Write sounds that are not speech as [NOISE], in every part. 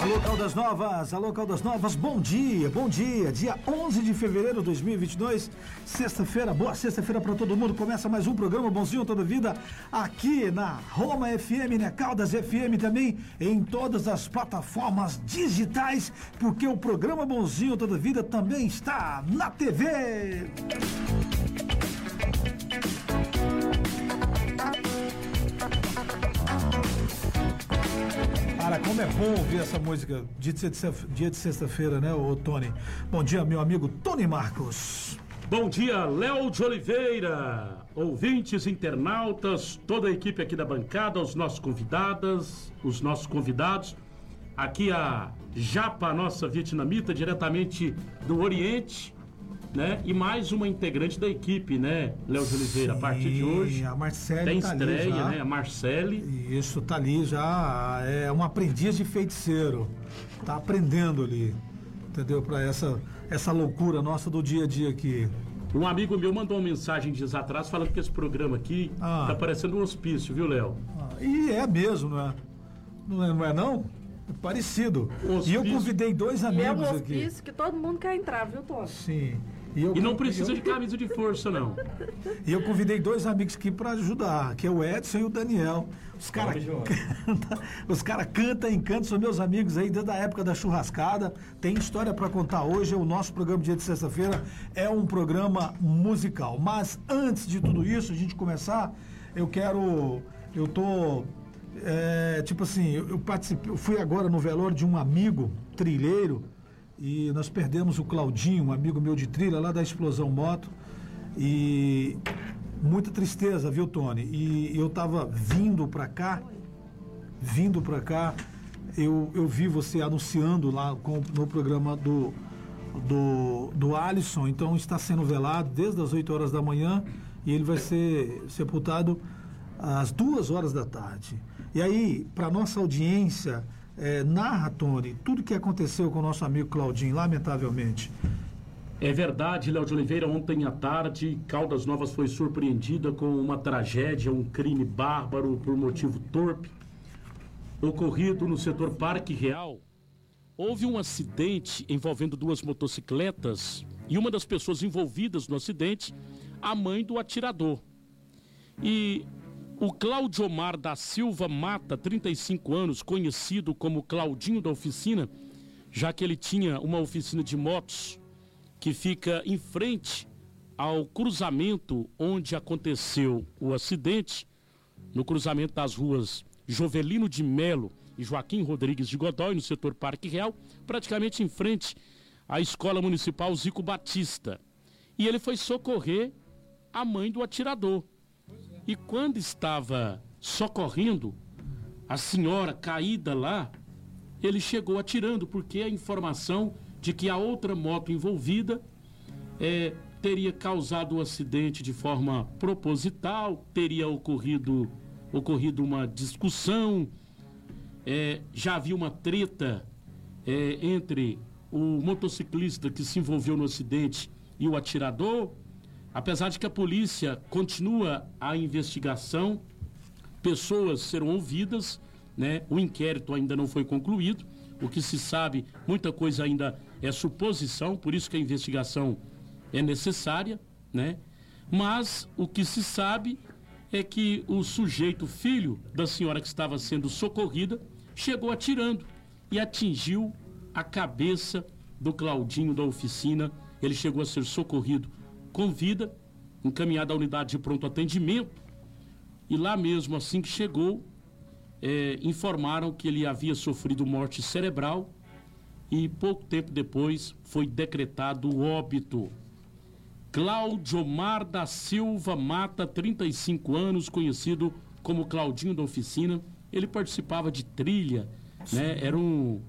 Caldas Novas, alô Caldas Novas, bom dia, bom dia. Dia 11 de fevereiro de 2022, sexta-feira, boa sexta-feira para todo mundo. Começa mais um programa Bonzinho Toda Vida aqui na Roma FM, né? Caldas FM também em todas as plataformas digitais, porque o programa Bonzinho Toda Vida também está na TV. Cara, como é bom ouvir essa música dia de sexta-feira, né, ô Tony? Bom dia, meu amigo Tony Marcos. Bom dia, Léo de Oliveira, ouvintes, internautas, toda a equipe aqui da bancada, os nossos convidadas, os nossos convidados. Aqui a Japa, nossa vietnamita, diretamente do Oriente, né? E mais uma integrante da equipe, né, Léo de Oliveira, a partir de hoje. A Marcele tem tá estreia, né? A Marcele. Isso, tá ali já, é um aprendiz de feiticeiro. Tá aprendendo ali. Entendeu? Para essa essa loucura nossa do dia a dia aqui. Um amigo meu mandou uma mensagem dias atrás falando que esse programa aqui ah. tá parecendo um hospício, viu, Léo? Ah, e é mesmo, não é? Não é, não? É não? É parecido. E eu convidei dois amigos aqui. é um hospício aqui. que todo mundo quer entrar, viu, Tony? Sim. E, eu, e não precisa eu, de camisa de força, não. E eu convidei dois amigos aqui para ajudar, que é o Edson e o Daniel. Os caras canta, os cara cantam e cantam, são meus amigos aí desde a época da churrascada. Tem história para contar hoje. O nosso programa dia de sexta-feira é um programa musical. Mas antes de tudo isso, a gente começar, eu quero. Eu tô. É, tipo assim, eu, eu participei, eu fui agora no velório de um amigo trilheiro e nós perdemos o Claudinho, um amigo meu de trilha lá da Explosão Moto. E muita tristeza, viu, Tony? E eu estava vindo para cá, vindo para cá, eu, eu vi você anunciando lá com, no programa do, do, do Alisson, então está sendo velado desde as 8 horas da manhã e ele vai ser sepultado às duas horas da tarde. E aí, para nossa audiência, é, narra, Tony, tudo que aconteceu com o nosso amigo Claudinho, lamentavelmente. É verdade, Léo de Oliveira, ontem à tarde, Caldas Novas foi surpreendida com uma tragédia, um crime bárbaro por motivo torpe, ocorrido no setor Parque Real. Houve um acidente envolvendo duas motocicletas e uma das pessoas envolvidas no acidente, a mãe do atirador. E o Claudio Omar da Silva Mata, 35 anos, conhecido como Claudinho da Oficina, já que ele tinha uma oficina de motos que fica em frente ao cruzamento onde aconteceu o acidente, no cruzamento das ruas Jovelino de Melo e Joaquim Rodrigues de Godói, no setor Parque Real, praticamente em frente à Escola Municipal Zico Batista. E ele foi socorrer a mãe do atirador. E quando estava socorrendo a senhora caída lá, ele chegou atirando, porque a informação de que a outra moto envolvida é, teria causado o acidente de forma proposital, teria ocorrido, ocorrido uma discussão, é, já havia uma treta é, entre o motociclista que se envolveu no acidente e o atirador, Apesar de que a polícia continua a investigação, pessoas serão ouvidas, né? O inquérito ainda não foi concluído. O que se sabe, muita coisa ainda é suposição, por isso que a investigação é necessária, né? Mas o que se sabe é que o sujeito, filho da senhora que estava sendo socorrida, chegou atirando e atingiu a cabeça do Claudinho da oficina. Ele chegou a ser socorrido com vida, encaminhado à unidade de pronto atendimento. E lá mesmo, assim que chegou, é, informaram que ele havia sofrido morte cerebral e pouco tempo depois foi decretado o óbito. Cláudio Mar da Silva Mata, 35 anos, conhecido como Claudinho da Oficina. Ele participava de trilha, né? Era um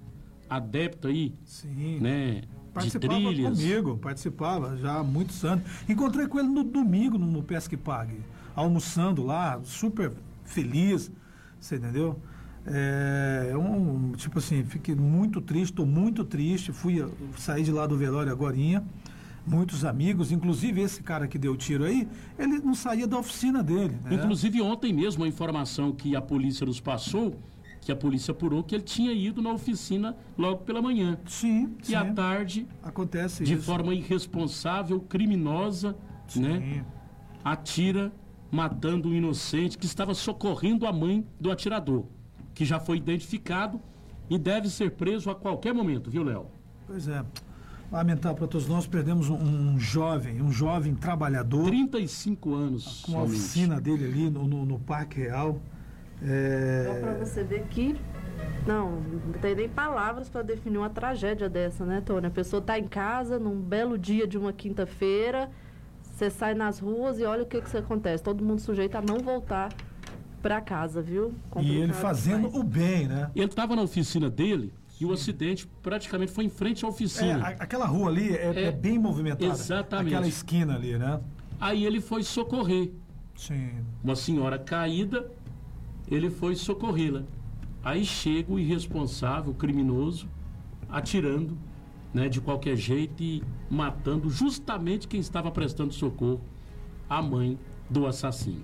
adepto aí, Sim. né? Participava de trilhas. comigo, participava já há muitos anos. Encontrei com ele no domingo no, no Pesque Pague, almoçando lá, super feliz, você entendeu? É um, tipo assim, fiquei muito triste, estou muito triste. Fui sair de lá do velório agora, muitos amigos, inclusive esse cara que deu tiro aí, ele não saía da oficina dele. Né? Inclusive ontem mesmo a informação que a polícia nos passou que a polícia apurou que ele tinha ido na oficina logo pela manhã. Sim, E sim. à tarde, Acontece de isso. forma irresponsável, criminosa, né? Sim. atira matando um inocente que estava socorrendo a mãe do atirador, que já foi identificado e deve ser preso a qualquer momento, viu, Léo? Pois é. Lamentável para todos nós, perdemos um, um jovem, um jovem trabalhador 35 anos com a somente. oficina dele ali no, no, no Parque Real. Só pra É, você ver que. Não, não tem nem palavras para definir uma tragédia dessa, né, Tony? A pessoa tá em casa num belo dia de uma quinta-feira, você sai nas ruas e olha o que que, acontece. Todo mundo sujeito a não voltar para casa, viu? e ele Complicado fazendo demais. o bem, né? Ele estava na oficina dele e o acidente praticamente foi em frente à É, oficina. a- aquela rua ali é, É, é bem movimentada. exatamente. Aquela esquina ali, né? Aí ele foi socorrer. Sim. Uma senhora caída, ele foi socorrê-la. Aí chega o irresponsável, o criminoso, atirando, né, de qualquer jeito e matando justamente quem estava prestando socorro, a mãe do assassino.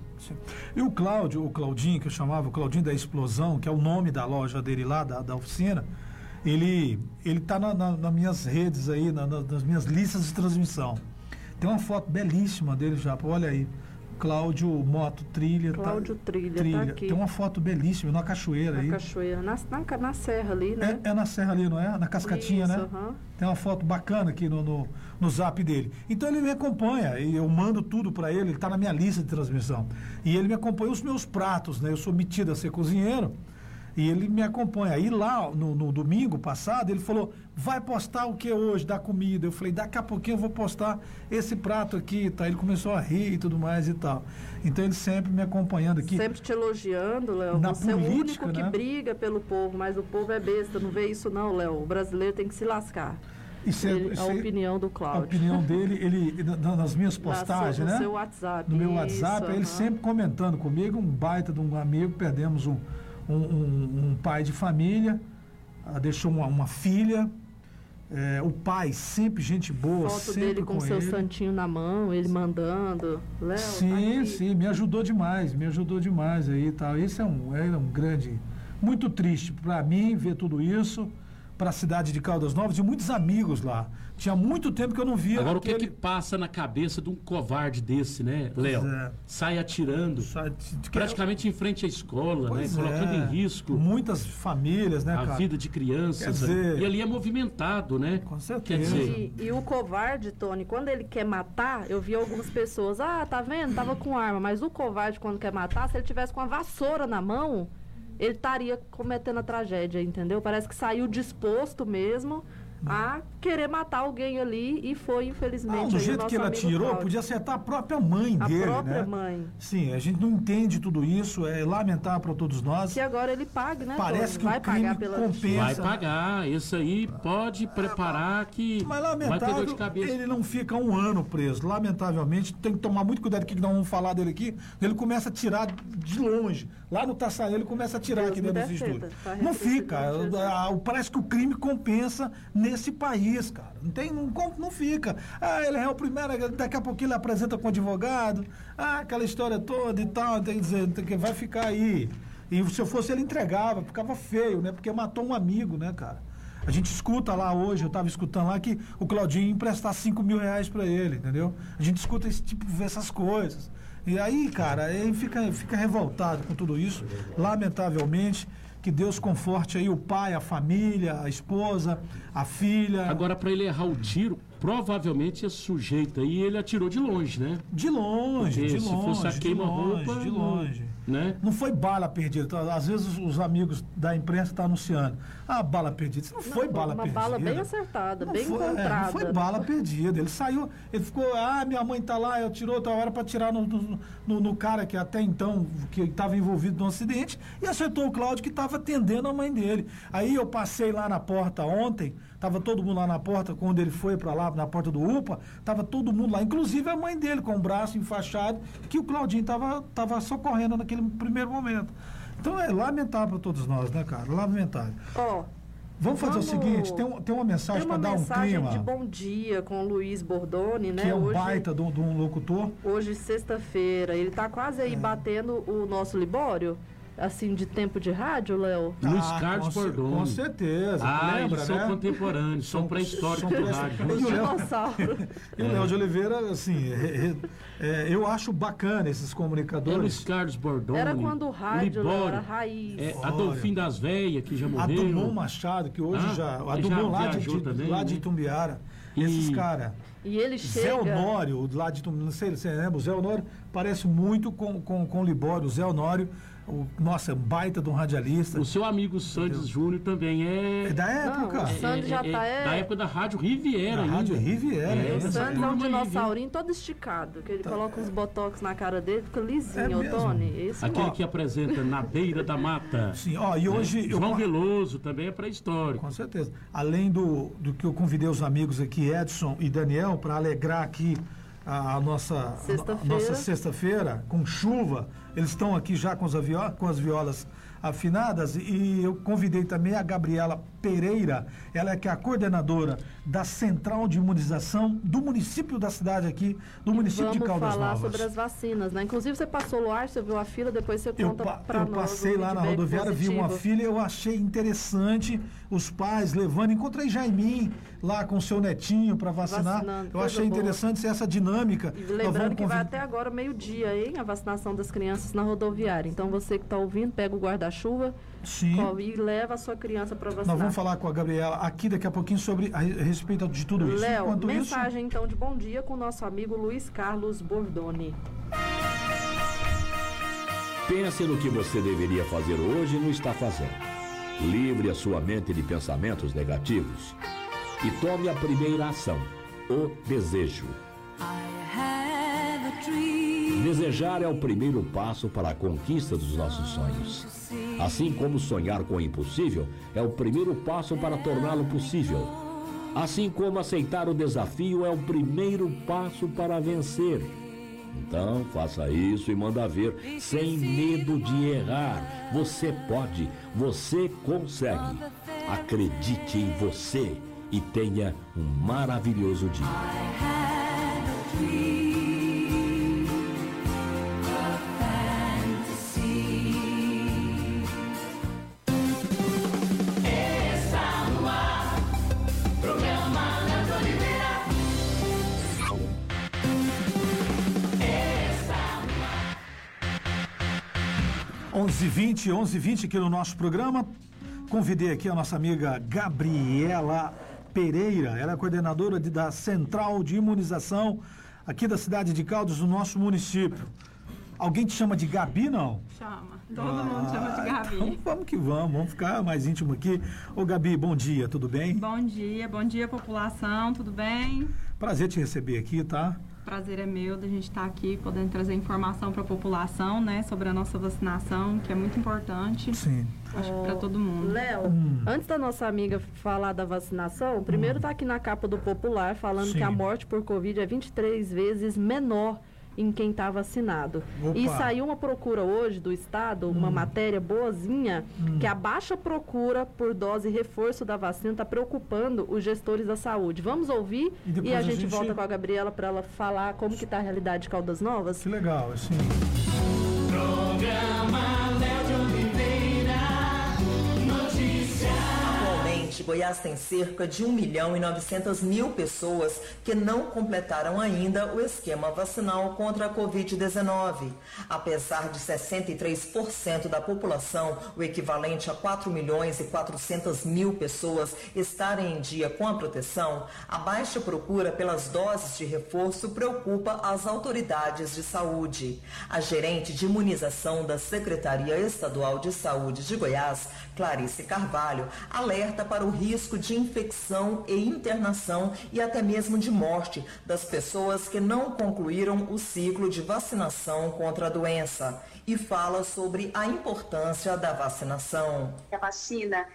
E o Cláudio, o Claudinho, que eu chamava, o Claudinho da Explosão, que é o nome da loja dele lá, da, da oficina, ele, ele tá na, na- nas minhas redes aí, na- na- nas minhas listas de transmissão. Tem uma foto belíssima dele já, olha aí. Cláudio Moto Trilha. tá- Cláudio Trilha, tá aqui. Tem uma foto belíssima, numa cachoeira Na aí. cachoeira, na, na, na serra ali, né? É, é na serra ali, não é? Na cascatinha, Isso, né? aham. Tem uma foto bacana aqui no, no, no zap dele. Então ele me acompanha e eu mando tudo para ele, ele está na minha lista de transmissão. E ele me acompanha os meus pratos, né? Eu sou metido a ser cozinheiro e ele me acompanha. Aí lá no, no domingo passado ele falou: vai postar o que hoje da comida? Eu falei: daqui a pouquinho eu vou postar esse prato aqui, tá? Ele começou a rir e tudo mais e tal. Então ele sempre me acompanhando aqui. Sempre te elogiando, Léo. Na Você é o política, único que né? briga pelo povo, mas o povo é besta, não vê isso não, Léo. O brasileiro tem que se lascar. Isso é- Ele- isso a é- opinião do a Cláudio. opinião dele, [LAUGHS] ele na- na- nas minhas postagens, sua- no né? seu WhatsApp. no meu isso, WhatsApp, ele aham. sempre comentando comigo, um baita de um amigo, perdemos um, um, um- um pai de família, deixou uma, uma filha, é, o pai sempre gente boa, Foto sempre dele com, com seu ele. santinho na mão, ele mandando. Léo, Sim, tá sim, me ajudou demais, me ajudou demais aí e tal. Esse é um, é um grande, muito triste para mim ver tudo isso, para a cidade de Caldas Novas e muitos amigos lá. Tinha muito tempo que eu não via Agora, o que, aquele... que passa na cabeça de um covarde desse, né, Léo? é. Sai atirando, de- praticamente em frente à escola, né? Pois Colocando é. em risco Muitas famílias, né, a cara? vida de crianças. Quer dizer- E ali é movimentado, né? Com Quer certeza. dizer, E, e o covarde, Tony, quando ele quer matar, eu vi algumas pessoas, ah, tá vendo? Tava com arma, mas o covarde, quando quer matar, se ele tivesse com a vassoura na mão, ele estaria cometendo a tragédia, entendeu? Parece que saiu disposto mesmo a querer matar alguém ali e foi, infelizmente, Não, do aí o jeito que ele amigo atirou, Cláudio. podia acertar a própria mãe A dele, própria né? mãe. Sim, a gente não entende tudo isso, é lamentável para todos nós. Que agora ele pague, né? Parece que o vai crime pagar pela compensa. vai pagar. Isso aí pode preparar que Mas vai ter dor lamentável, de cabeça. ele não fica um ano preso. Lamentavelmente, tem que tomar muito cuidado com o que nós vamos falar dele aqui. Ele começa a tirar de longe. Lá no Taçaí, ele começa a tirar Deus aqui dentro defenda. estúdio. Tá Não fica. Ah, o- Parece que o crime compensa nesse país, cara. Não, tem, não, não fica. Ah, ele é o primeiro, daqui a pouquinho ele apresenta com advogado. Ah, aquela história toda e tal. Tem que dizer, que- vai ficar aí. E se eu fosse, ele entregava, ficava feio, né? Porque matou um amigo, né, cara? A gente escuta lá hoje, eu estava escutando lá que o Claudinho emprestar 5 mil reais para ele, entendeu? A gente escuta esse tipo, vê essas coisas. E aí, cara, ele fica, fica revoltado com tudo isso, lamentavelmente. Que Deus conforte aí o pai, a família, a esposa, a filha. Agora, para ele errar o tiro, provavelmente esse sujeito aí, ele atirou de longe, né? de longe, Porque de se longe, fosse a de queima-roupa, longe, de longe. Né? Não foi bala perdida. Então, Às vezes os, os amigos da imprensa estão anunciando. Ah, bala perdida. Isso não foi Não, bala uma perdida. bala bem acertada, Não bem foi, é, encontrada. não foi bala perdida. Ele saiu, ele ficou, ah, minha mãe tá lá, eu tirou outra hora para tirar no, no, no- no cara que até então que estava envolvido no acidente e acertou o Cláudio que estava atendendo a mãe dele. Aí eu passei lá na porta ontem, tava todo mundo lá na porta quando ele foi para lá na porta do UPA, tava todo mundo lá, inclusive a mãe dele com o braço enfaixado, que o Claudinho tava tava socorrendo naquele primeiro momento. Então é lamentável para todos nós, né, cara? Lamentável. Ó, Vamos fazer o Vamos- seguinte, tem, um- tem uma mensagem tem para uma dar um mensagem clima. de bom dia com o Luiz Bordoni, né? que é um hoje, baita de um, locutor. hoje sexta-feira. Ele tá quase É. aí batendo o nosso Libório. Assim, de tempo de rádio, Léo? Luiz Carlos com, Bordoni. Com certeza. Ah, lembra, eles são né? contemporâneos, são pré-históricos são do pré- rádio. E o Léo-. E o Léo de Oliveira, assim, re- é, eu acho bacana esses É Luiz comunicadores. Carlos Bordoni. Era quando o rádio Léo, Libório, era raiz. É. Adolfim das Velhas, que já A morreu. Dumont Machado, que hoje Ah, já. A já Dumont lá de, de- também, lá né? de Itumbiara. E- Esses caras. E ele Zé chega... Honório, o lá de Itumbiara, não sei se você lembra, o Zé Honório parece muito com, com, com o Libório. O Zé Honório, o, nossa, baita de um radialista. O seu amigo Santos Júnior também é. É da Não, época. o Santos já é- tá, é é- Da época da Rádio Riviera Da. Rádio Riviera, É, é. O essa Santos é um dinossaurinho todo esticado, que ele coloca uns botox na cara dele, fica É lisinho, mesmo? Tony. Esse Aquele Ó. que apresenta Na Beira da Mata. [LAUGHS] Sim, ó, e hoje. eu- João Veloso também é pré-histórico. Com certeza. Além do, do que eu convidei os amigos aqui, Edson e Daniel, para alegrar aqui a, nossa Sexta-feira. nossa sexta-feira, com chuva. Eles estão aqui já com, com as violas afinadas e eu convidei também a Gabriela Pereira, ela é que é a coordenadora da Central de Imunização do município da cidade aqui, do município Vamos de Caldas falar Novas. sobre as vacinas, né? Inclusive você passou no ar, você viu a fila, depois você conta pa- pra eu nós. passei lá na rodoviária, vi uma positivo. filha, eu achei interessante os pais levando. Encontrei Jaimin lá com o seu netinho para vacinar. Vacinando, eu coisa achei boa. interessante essa dinâmica. E lembrando que vai até agora meio-dia, hein? A vacinação das crianças na rodoviária. Então você que está ouvindo, pega o guarda-chuva e leva a sua criança para vacinar. Nós vamos falar com a Gabriela aqui daqui a pouquinho sobre a, a respeito de tudo isso. Léo, Enquanto isso, mensagem então de bom dia com o nosso amigo Luiz Carlos Bordoni. Pense no que você deveria fazer hoje e não está fazendo. Livre a sua mente de pensamentos negativos e tome a primeira ação, o desejo. Desejar é o primeiro passo para a conquista dos nossos sonhos. Assim como sonhar com o impossível é o primeiro passo para torná-lo possível. Assim como aceitar o desafio é o primeiro passo para vencer. Então, faça isso e manda ver, sem medo de errar. Você pode, você consegue. Acredite em você e tenha um maravilhoso dia. h 20 11 h 20 aqui no nosso programa. Convidei aqui a nossa amiga Gabriela Pereira. Ela é coordenadora de- da Central de Imunização aqui da cidade de Caldas, do nosso município. Alguém te chama de Gabi, não? Chama. Todo mundo chama de Gabi. Então, vamos que vamos, vamos ficar mais íntimo aqui. Ô Gabi, bom dia, tudo bem? Bom dia, bom dia população, tudo bem? Prazer te receber aqui, tá? Prazer é meu da gente estar aqui podendo trazer informação para a população, né, sobre a nossa vacinação, que é muito importante, Sim. acho que para todo mundo. Léo, Hum. antes da nossa amiga falar da vacinação, primeiro tá aqui na capa do Popular falando que a Sim. morte por Covid é 23 vezes menor em quem está vacinado. Opa. E saiu uma procura hoje do Estado, uma matéria boazinha, que a baixa procura por dose reforço da vacina está preocupando os gestores da saúde. Vamos ouvir E e, a, a gente, gente- volta com a Gabriela para ela falar como que está a realidade de Caldas Novas. Que legal, assim. Goiás tem cerca de 1 milhão e 900 mil pessoas que não completaram ainda o esquema vacinal contra a Covid-19. Apesar de 63% da população, o equivalente a 4 milhões e 400 mil pessoas, estarem em dia com a proteção, a baixa procura pelas doses de reforço preocupa as autoridades de saúde. A gerente de imunização da Secretaria Estadual de Saúde de Goiás, Clarice Carvalho, alerta para o risco de infecção e internação e até mesmo de morte das pessoas que não concluíram o ciclo de vacinação contra a doença e fala sobre a importância da vacinação. A vacina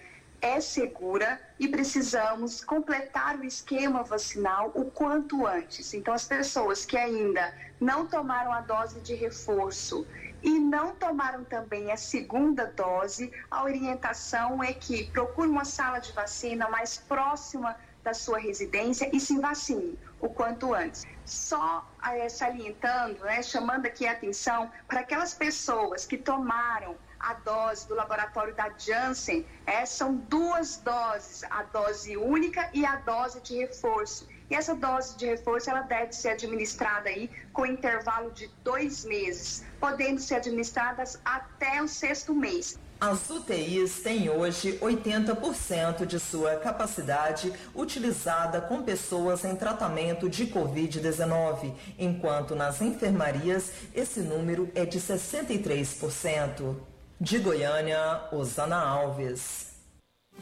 é segura e precisamos completar o esquema vacinal o quanto antes. Então, as pessoas que ainda não tomaram a dose de reforço e não tomaram também a segunda dose, a orientação é que procure uma sala de vacina mais próxima da sua residência e se vacine. o quanto antes. Só é, salientando, né, chamando aqui a atenção para aquelas pessoas que tomaram a dose do laboratório da Janssen, é, são duas doses, a dose única e a dose de reforço. E essa dose de reforço ela deve ser administrada aí com intervalo de dois meses, podendo ser administradas até o sexto mês. As UTIs têm hoje 80% de sua capacidade utilizada com pessoas em tratamento de Covid-19, enquanto nas enfermarias esse número é de 63%. De Goiânia, Osana Alves.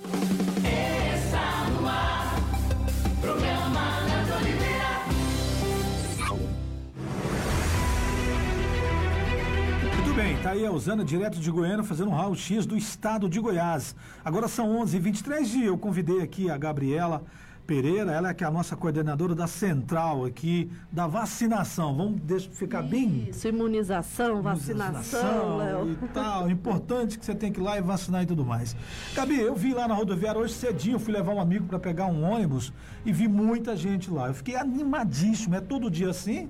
Muito tá aí a Usana, direto de Goiânia, fazendo um raio-x do estado de Goiás. Agora são 11h23 e eu convidei aqui a Gabriela Pereira, ela é que é a nossa coordenadora da central aqui, da vacinação. Vamos deixa, ficar bem... Isso, imunização, vacinação, Léo. e tal. Importante que você tem que ir lá e vacinar e tudo mais. Gabi, eu vi lá na rodoviária hoje cedinho, fui levar um amigo para pegar um ônibus e vi muita gente lá. Eu fiquei animadíssimo. É todo dia assim?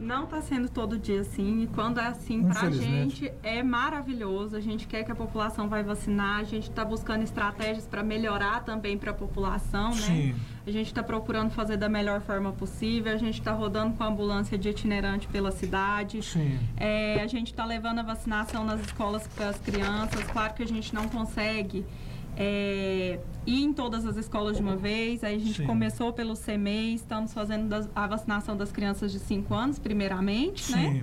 Não está sendo todo dia assim. E quando é assim, para a gente é maravilhoso. A gente quer que a população vai vacinar. A gente está buscando estratégias para melhorar também para a população, Sim. né? A gente está procurando fazer da melhor forma possível. A gente está rodando com a ambulância de itinerante pela cidade. Sim. É, a gente está levando a vacinação nas escolas para as crianças. Claro que a gente não consegue é, ir em todas as escolas de uma vez. Aí a gente Sim. começou pelo CMEI, estamos fazendo das- a vacinação das crianças de 5 anos, primeiramente, né? Sim.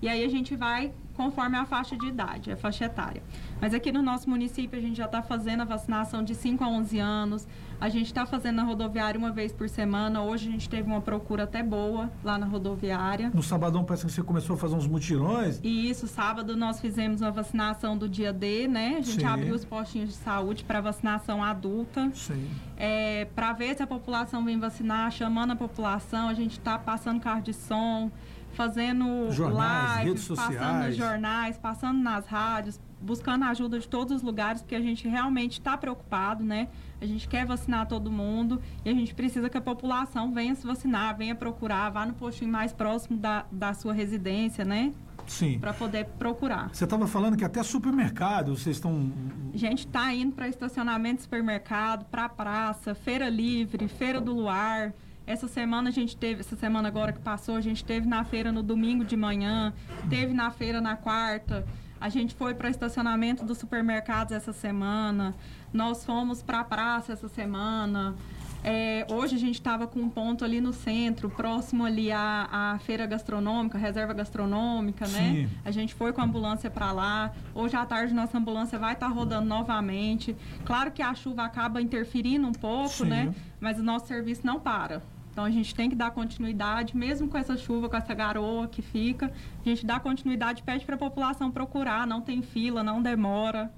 E aí a gente vai conforme a faixa de idade, a faixa etária. Mas aqui no nosso município a gente já está fazendo a vacinação de 5 a 11 anos. A gente está fazendo na rodoviária uma vez por semana. Hoje a gente teve uma procura até boa lá na rodoviária. No sabadão parece que você começou a fazer uns mutirões. E isso, sábado nós fizemos uma vacinação do dia D, né? A gente Sim. abriu os postinhos de saúde para vacinação adulta. Sim. É, para ver se a população vem vacinar, chamando a população, a gente está passando carro de som, fazendo Jornais, live, redes passando nos jornais, passando nas rádios, buscando a ajuda de todos os lugares, porque a gente realmente está preocupado, né? A gente quer vacinar todo mundo e a gente precisa que a população venha se vacinar, venha procurar, vá no postinho mais próximo da, da sua residência, né? Sim. Para poder procurar. Você estava falando que até supermercado vocês estão. A gente está indo para estacionamento de supermercado, para praça, feira livre, feira do luar. Essa semana a gente teve, essa semana agora que passou, a gente teve na feira no domingo de manhã, teve na feira na quarta. A gente foi para estacionamento dos supermercados essa semana. Nós fomos para a praça essa semana. É, hoje a gente estava com um ponto ali no centro, próximo ali à, à feira gastronômica, reserva gastronômica, né? Sim. A gente foi com a ambulância para lá. Hoje à tarde nossa ambulância vai estar rodando novamente. Claro que a chuva acaba interferindo um pouco, Sim. né? Mas o nosso serviço não para. Então a gente tem que dar continuidade, mesmo com essa chuva, com essa garoa que fica. A gente dá continuidade, pede para a população procurar, não tem fila, não demora.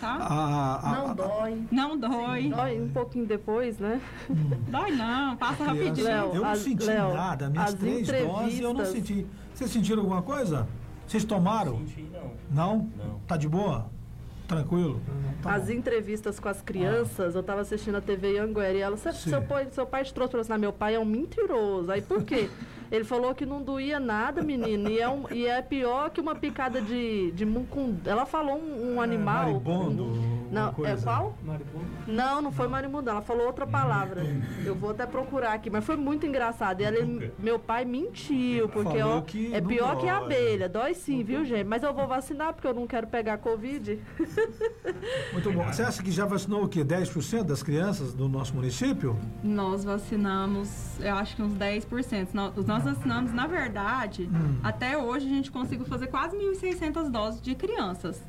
Tá? A, a- Não dói. Não dói. Dói um pouquinho depois, né? Dói não, passa criança- rapidinho. Léo, eu não as- senti Léo, nada. Minhas as três doses eu não senti. Vocês sentiram alguma coisa? Vocês tomaram? Senti não. Não? Não. Tá de boa? Tranquilo? Tá As bom. entrevistas com as crianças, eu tava assistindo a TV Anguera e ela, "Cê- Sim. seu pai, seu pai te trouxe pra vacinar, meu pai é um mentiroso. Aí por quê? [LAUGHS] Ele falou que não doía nada, menino, e é, um- e é pior que uma picada de, de mucum. Ela falou um, um animal. Maribondo, um- não, é qual? Maribondo? Não, não foi marimbondo, ela falou outra palavra. Eu vou até procurar aqui, mas foi muito engraçado. E ela, meu pai mentiu, porque ó, que é pior que a dói. abelha. Dói sim, viu, gente? Mas eu vou vacinar porque eu não quero pegar Covid. Muito bom. Você acha que já vacinou o quê? 10% das crianças do nosso município? Nós vacinamos, eu acho que uns 10%. Nós, nós vacinamos, na verdade, Hum. até hoje a gente conseguiu fazer quase 1.600 doses de crianças,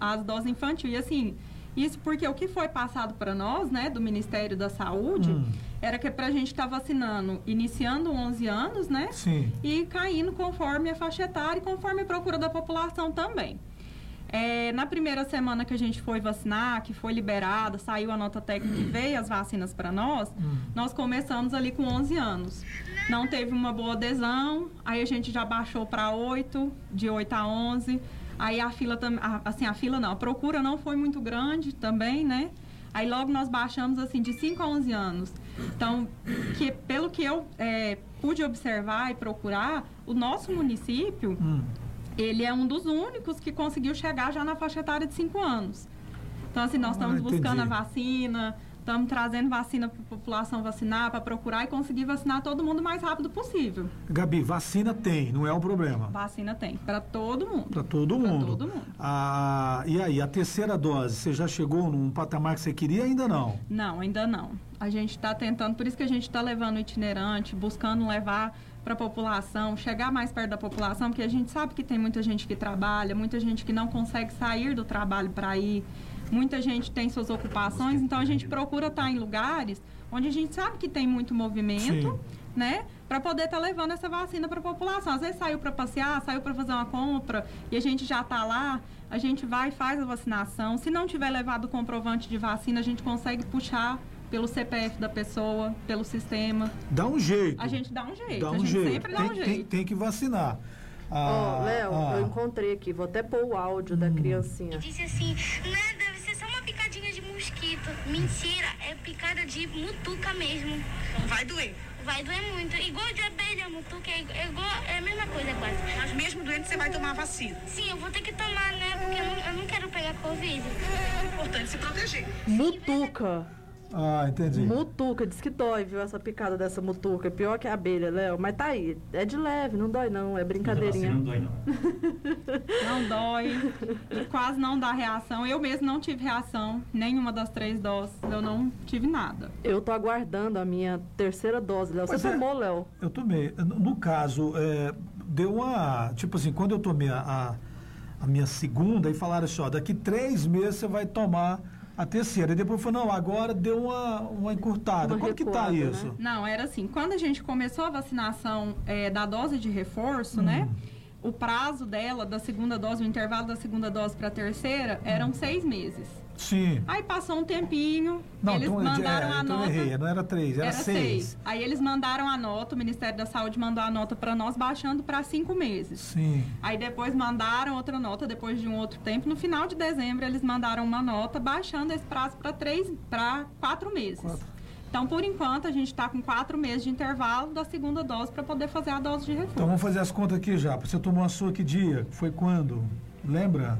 as doses infantil. E assim, isso porque o que foi passado para nós, né, do Ministério da Saúde, Hum. era que para a gente estar vacinando, iniciando 11 anos, né? Sim. e caindo conforme a faixa etária e conforme a procura da população também. É, na primeira semana que a gente foi vacinar, que foi liberada, saiu a nota técnica e veio as vacinas para nós, nós começamos ali com 11 anos. Não teve uma boa adesão, aí a gente já baixou para 8, de 8 a 11. Aí a fila também, assim, a fila não, a procura não foi muito grande também, né? Aí logo nós baixamos assim de 5 a 11 anos. Então, que, pelo que eu é, pude observar e procurar, o nosso município, Hum. Ele é um dos únicos que conseguiu chegar já na faixa etária de 5 anos. Então, assim, nós Ah, estamos buscando a vacina, estamos trazendo vacina para a população vacinar, para procurar e conseguir vacinar todo mundo o mais rápido possível. Gabi, vacina tem, não é o problema. Vacina tem, para todo mundo. Para todo Pra mundo. todo mundo. Ah, e aí, a terceira dose, você já chegou num patamar que você queria? Ainda não. Não, ainda não. A gente está tentando, por isso que a gente está levando o itinerante, buscando levar para a população, chegar mais perto da população, porque a gente sabe que tem muita gente que trabalha, muita gente que não consegue sair do trabalho para ir, muita gente tem suas ocupações, então a gente procura estar em lugares onde a gente sabe que tem muito movimento, Sim. né? Para poder estar levando essa vacina para a população. Às vezes saiu para passear, saiu para fazer uma compra e a gente já está lá, a gente vai e faz a vacinação. Se não tiver levado o comprovante de vacina, a gente consegue puxar pelo CPF da pessoa, pelo sistema. Dá um jeito. A gente dá um jeito. Dá a um gente jeito. sempre dá tem, um tem- jeito. tem que vacinar. Ó, Ah, Léo, ah, eu encontrei aqui, vou até pôr o áudio da criancinha. Disse assim, né, deve ser só uma picadinha de mosquito. Mentira, é picada de mutuca mesmo. Vai doer. Vai doer muito. Igual de abelha, mutuca, é igual, é igual- é a mesma coisa quase. Mas mesmo doente, você vai tomar vacina. Sim, eu vou ter que tomar, né, porque eu não, eu não quero pegar Covid. É importante se proteger. Mutuca. Ah, entendi. Mutuca, diz que dói, viu, essa picada dessa mutuca. É Pior que a abelha, Léo. Mas tá aí. É de leve, não dói não, é brincadeirinha. Não dói, não. [LAUGHS] Não dói, e quase não dá reação. Eu mesmo não tive reação, nenhuma das três doses. Eu não tive nada. Eu tô aguardando a minha terceira dose, Léo. Você Pois é. tomou, Léo? Eu tomei. No no caso, é, deu uma. Tipo assim, quando eu tomei a, a, a minha segunda, e falaram assim: ó, daqui três meses você vai tomar a terceira. E depois falou: não, agora deu uma, uma encurtada. Uma Como que tá recuada, né? isso? Não, era assim, quando a gente começou a vacinação é, da dose de reforço, né? Hum. O prazo dela, da segunda dose, o intervalo da segunda dose para a terceira, eram seis meses. Sim. Aí passou um tempinho, Não, eles então, mandaram é, a então nota. errei. Não era três, era, seis. Aí eles mandaram a nota, o Ministério da Saúde mandou a nota para nós, baixando para cinco meses. Sim. Aí depois mandaram outra nota, depois de um outro tempo. No final de dezembro, eles mandaram uma nota, baixando esse prazo para três, para quatro meses. Quatro. Então, por enquanto, a gente está com quatro meses de intervalo da segunda dose para poder fazer a dose de reforço. Então vamos fazer as contas aqui já. Você tomou a sua que dia? Foi quando? Lembra?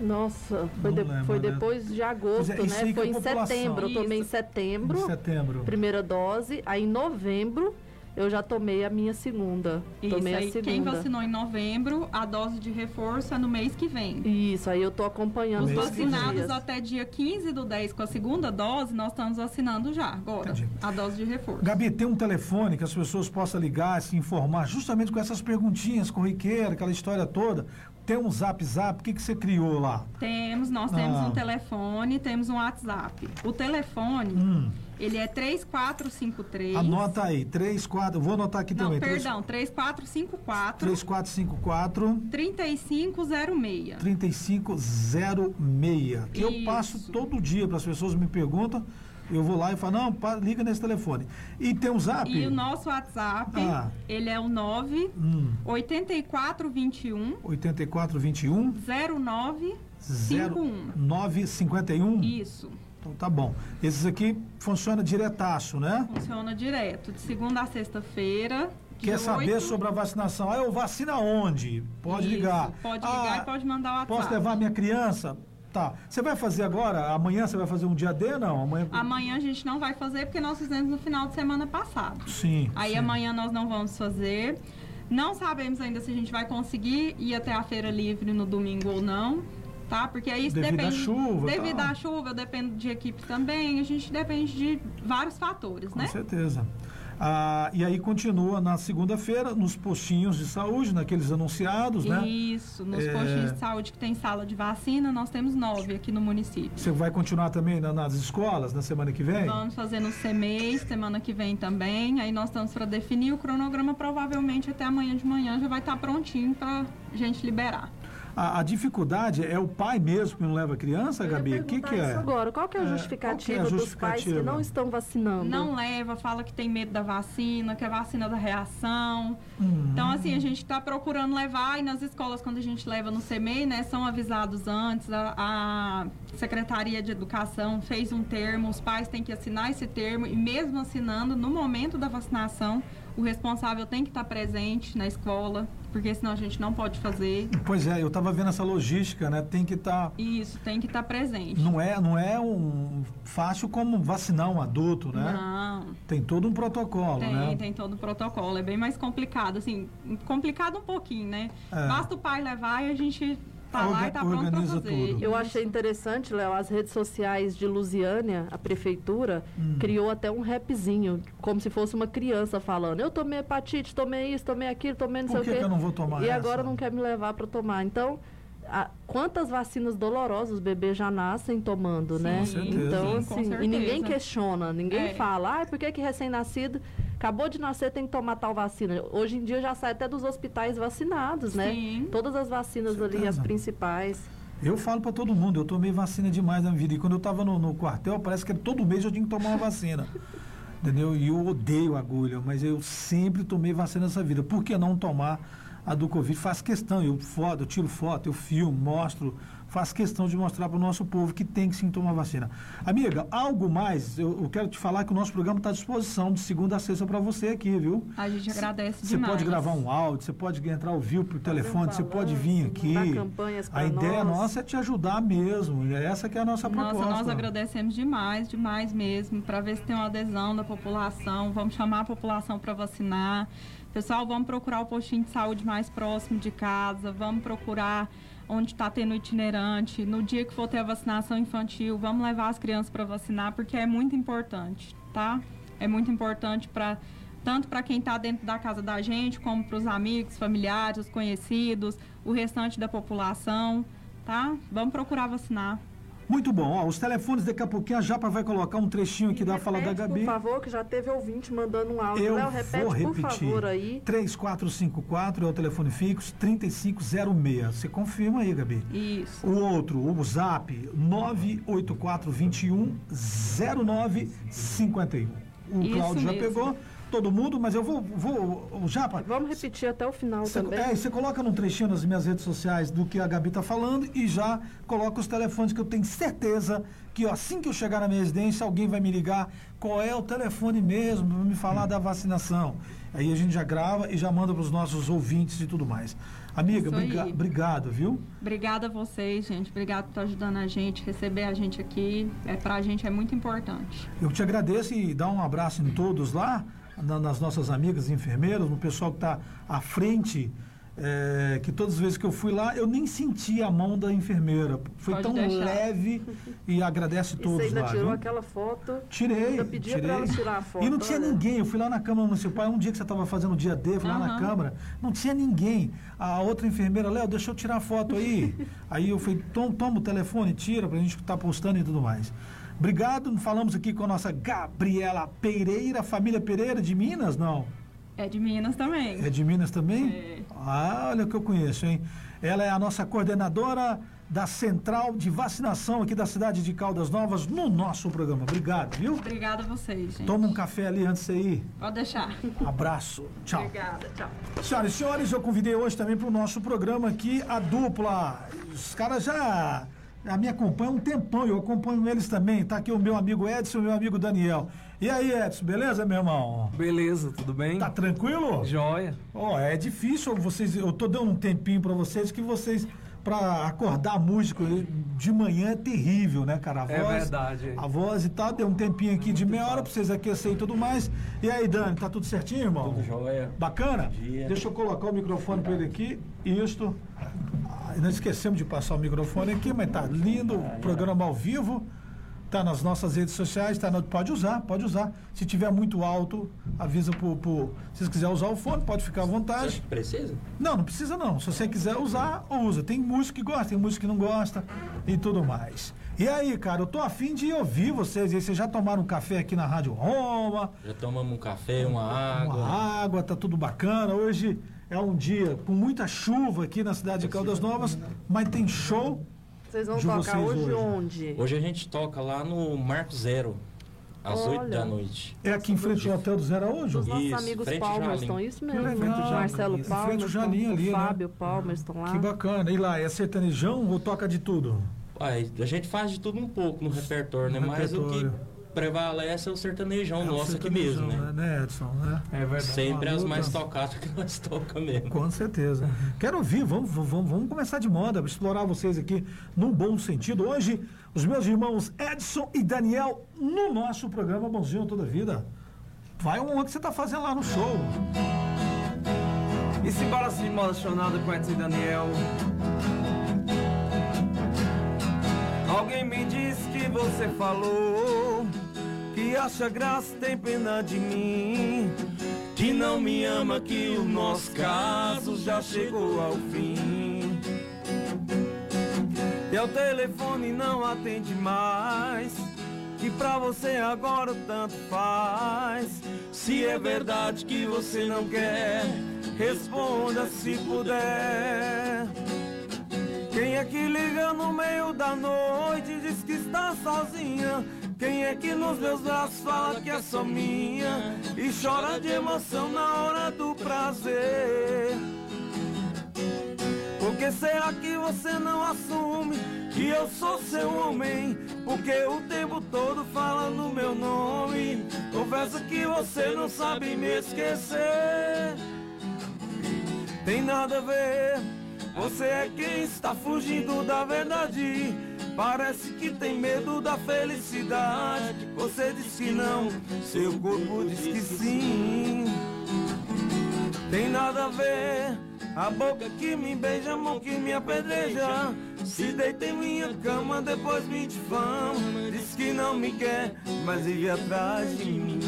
Nossa, foi, de- lembro, foi né? depois de agosto, é, né? Foi a em setembro. Eu tomei em setembro, Em setembro. primeira dose. Aí em novembro eu já tomei a minha segunda. Isso, tomei aí a segunda. quem vacinou em novembro, a dose de reforço é no mês que vem. Isso, aí eu tô acompanhando Os vacinados até dia 15 do 10 com a segunda dose, nós estamos vacinando já, agora, Entendi. a dose de reforço. Gabi, tem um telefone que as pessoas possam ligar, se informar, justamente com essas perguntinhas corriqueiras, aquela história toda. Tem um zap zap, o que, que você criou lá? Temos, nós temos Ah. um telefone, temos um WhatsApp. O telefone, Hum, ele é 3453... anota aí, 3, 4, vou anotar aqui Não, também. perdão, 3454 3454 3506. 3506. Que eu passo todo dia para as pessoas me perguntam, eu vou lá e falo, não, liga nesse telefone. E tem um zap? E o nosso WhatsApp, Ah. ele é o 9 Hum, 8421 8421 09 51. 0951. Isso, Então tá bom. Esses aqui funciona diretaço, né? funciona direto, de segunda a sexta-feira. Quer saber 8 sobre a vacinação? Ah, eu vacina onde? Pode Isso, ligar. Pode ligar Ah, e pode mandar o WhatsApp. Posso levar minha criança? Tá. Você vai fazer agora? Amanhã você vai fazer um dia D? Não. Amanhã. Amanhã a gente não vai fazer porque nós fizemos no final de semana passado. Sim. Aí sim. amanhã nós não vamos fazer. Não sabemos ainda se a gente vai conseguir ir até a feira livre no domingo ou não, tá? Porque aí isso Devido à depende. chuva, Devido tal. à chuva, depende de equipe também. A gente depende de vários fatores, Com né? certeza. Ah, e aí continua na segunda-feira, nos postinhos de saúde, naqueles anunciados, né? Isso, nos É. postinhos de saúde que tem sala de vacina, nós temos nove aqui no município. Você vai continuar também na- nas escolas na semana que vem? Vamos fazer no CMEI, semana que vem também. Aí nós estamos para definir o cronograma, provavelmente até amanhã de manhã já vai estar prontinho para gente liberar. A, a dificuldade é o pai mesmo que não leva a criança, Gabi? O que, que é? isso Agora, qual que é a É, justificativa, que é a dos pais que justificativa? não estão vacinando? Não leva, fala que tem medo da vacina, que é vacina da reação. Hum. Então, assim, a gente está procurando levar e nas escolas, quando a gente leva no CMEI, né, são avisados antes. A, a Secretaria de Educação fez um termo, os pais têm que assinar esse termo e mesmo assinando, no momento da vacinação, o responsável tem que estar presente na escola, porque senão a gente não pode fazer. Pois é, eu estava vendo essa logística, né? Tem que estar. Isso, tem que estar presente. Não é, não é um fácil como vacinar um adulto, né? Não. Tem todo um protocolo, Tem, né? tem todo o protocolo. É bem mais complicado, assim, complicado um pouquinho, né? É. Basta o pai levar e a gente tá lá e tá pronto organiza fazer. tudo. Eu achei interessante, Léo, as redes sociais de Lusiânia, a prefeitura, criou até um rapzinho, como se fosse uma criança falando. Eu tomei hepatite, tomei isso, tomei aquilo, tomei não Por sei que o quê. que eu não vou tomar E essa? agora não quer me levar para tomar. Então, a- quantas vacinas dolorosas os bebês já nascem tomando, né? Com certeza. Então, Sim, com assim, e ninguém questiona, ninguém É. fala, ah, por que, que recém-nascido acabou de nascer tem que tomar tal vacina? Hoje em dia já sai até dos hospitais vacinados, né? Sim. Todas as vacinas ali, as principais. Eu falo para todo mundo, eu tomei vacina demais na minha vida. E quando eu estava no, no quartel, parece que todo mês eu tinha que tomar uma vacina. [LAUGHS] Entendeu? E eu odeio agulha, mas eu sempre tomei vacina nessa vida. Por que não tomar a do Covid? Faz questão, eu foto, eu tiro foto, eu filmo, mostro, faço questão de mostrar para o nosso povo que tem que sim tomar vacina. Amiga, algo mais, eu, eu quero te falar que o nosso programa está à disposição de segunda a sexta para você aqui, viu? A gente agradece Você demais. pode gravar um áudio, você pode entrar ao vivo por telefone, você pode vir aqui. A ideia nós. nossa é te ajudar mesmo. e Essa que é a nossa proposta. Nossa, nós agradecemos demais, demais mesmo, para ver se tem uma adesão da população. Vamos chamar a população para vacinar. Pessoal, vamos procurar o postinho de saúde mais próximo de casa, vamos procurar onde está tendo itinerante. No dia que for ter a vacinação infantil, vamos levar as crianças para vacinar, porque é muito importante, tá? É muito importante para tanto para quem está dentro da casa da gente, como para os amigos, familiares, os conhecidos, o restante da população, tá? Vamos procurar vacinar. Muito bom. Ó, os telefones, daqui a pouquinho a Japa vai colocar um trechinho aqui da fala da Repete, Gabi. Por favor, que já teve ouvinte mandando um áudio. Eu Léo, repete, vou por repetir. favor, aí. 3454 é o telefone fixo, 3506. Você confirma aí, Gabi. Isso. O outro, o Zap, 98421 0951. O Isso Cláudio já mesmo. pegou todo mundo, mas eu vou. vou o Japa, Vamos repetir até o final Você, também. é, você coloca num trechinho nas minhas redes sociais do que a Gabi tá falando e já coloca os telefones que eu tenho certeza que ó, assim que eu chegar na minha residência, alguém vai me ligar qual é o telefone mesmo para me falar da vacinação. Aí a gente já grava e já manda para os nossos ouvintes e tudo mais. Amiga, briga- obrigado, viu? Obrigada a vocês, gente. Obrigado por estar ajudando a gente, receber a gente aqui. É, pra gente é muito importante. Eu te agradeço e dá um abraço em todos lá, na- nas nossas amigas enfermeiras, no pessoal que está à frente, é, que todas as vezes que eu fui lá, eu nem senti a mão da enfermeira. Foi Pode tão deixar. leve [LAUGHS] e agradece E você todos ainda lá. tirou viu? aquela foto. Tirei, Ainda pedia tirei. pra ela tirar a foto. E não tinha olha. ninguém. Eu fui lá na Câmara Municipal, um dia que você estava fazendo o dia D, fui lá na. Câmara, não tinha ninguém. A outra enfermeira, Léo, deixa eu tirar a foto aí. [LAUGHS] aí eu falei, toma, toma o telefone, tira, pra gente estar postando e tudo mais. Obrigado, falamos aqui com a nossa Gabriela Pereira, família Pereira de Minas, não? É de Minas também. É de Minas também? É. Ah, olha o que eu conheço, hein? Ela é a nossa coordenadora da Central de Vacinação aqui da cidade de Caldas Novas no nosso programa. Obrigado, viu? Obrigada a vocês, gente. Toma um café ali antes de você ir. Pode deixar. Abraço. Tchau. Obrigada. Tchau. Senhoras e senhores, eu convidei hoje também para o nosso programa aqui a dupla. Os caras já, já me acompanham há um tempão, eu acompanho eles também. Tá aqui o meu amigo Edson e o meu amigo Daniel. E aí, Edson, beleza, meu irmão? Beleza, tudo bem? Tá tranquilo? Joia. Ó, é difícil vocês. Eu tô dando um tempinho para vocês que vocês. Pra acordar músico de manhã é terrível, né, cara? A É voz, verdade. A voz e tal, deu um tempinho aqui de meia hora pra vocês aquecer e tudo mais. E aí, Dani, tá tudo certinho, irmão? Tudo jóia. Bacana? Deixa eu colocar o microfone para ele aqui. Isto. Nós esquecemos de passar o microfone aqui, mas tá lindo. O programa ao vivo. Tá nas nossas redes sociais, tá no- pode usar, pode usar. Se tiver muito alto, avisa pro, pro- Se vocês quiserem usar o fone, pode ficar à vontade. Precisa? Não, não precisa não. Se você quiser usar, usa. Tem músico que gosta, tem músico que não gosta e tudo mais. E aí, cara, eu tô afim de ouvir vocês. E aí, vocês já tomaram um café aqui na Rádio Roma? Já tomamos um café, uma água. Uma água, tá tudo bacana. Hoje é um dia com muita chuva aqui na cidade de Caldas Novas, mas tem show. Vocês vão De tocar vocês hoje, hoje. onde? Hoje a gente toca lá no Marco Zero, às Olha. 8 da noite. É aqui em frente ao Hotel do Zero hoje? Os nossos Isso, amigos Palmerston, Jalim. isso mesmo. Que legal. Marcelo frente Palmerston, Jalim ali, o né? Fábio Palmerston lá. Que bacana. E lá, é sertanejão ou toca de tudo? Uai, a gente faz de tudo um pouco no repertório, né? No Mas o que repertório. Prevalece é o sertanejão É o nosso aqui mesmo, né? né, Edson? Né? É verdade. Sempre as mais tocadas que nós toca mesmo. Com certeza. Quero ouvir, vamos, vamos, vamos começar de moda, explorar vocês aqui num bom sentido. Hoje, os meus irmãos Edson e Daniel no nosso programa Bonzinho Toda Vida. Vai um que você está fazendo lá no show. E simbora moda chonada com Edson e Daniel. Alguém me disse que você falou que acha graça, tem pena de mim, que não me ama, que o nosso caso já chegou ao fim. E ao telefone não atende mais, que pra você agora tanto faz. Se é verdade que você não quer, responda se puder. Quem é que liga no meio da noite diz que está sozinha? Quem é que nos meus braços fala que é só minha e chora de emoção na hora do prazer? Por que será que você não assume que eu sou seu homem? Porque o tempo todo fala no meu nome. Confesso que você não sabe me esquecer. Tem nada a ver. Você é quem está fugindo da verdade. Parece que tem medo da felicidade. Você diz que não, seu corpo diz que sim. Tem nada a ver. A boca que me beija, a mão que me apedreja. Se deita em minha cama, depois me difama. Diz que não me quer, mas vive atrás de mim.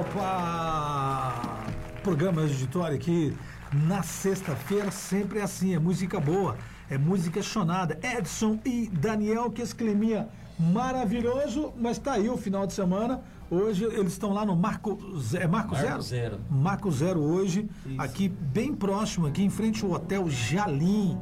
Opa! Programa auditório aqui na sexta-feira sempre é assim, é música boa, é música chonada. Edson e Daniel, que esse climinha maravilhoso, mas tá aí o final de semana. Hoje eles estão lá no Marco, é Marco, Marco Zero? Zero. Marco Zero hoje, aqui bem próximo, aqui em frente ao Hotel Jalim,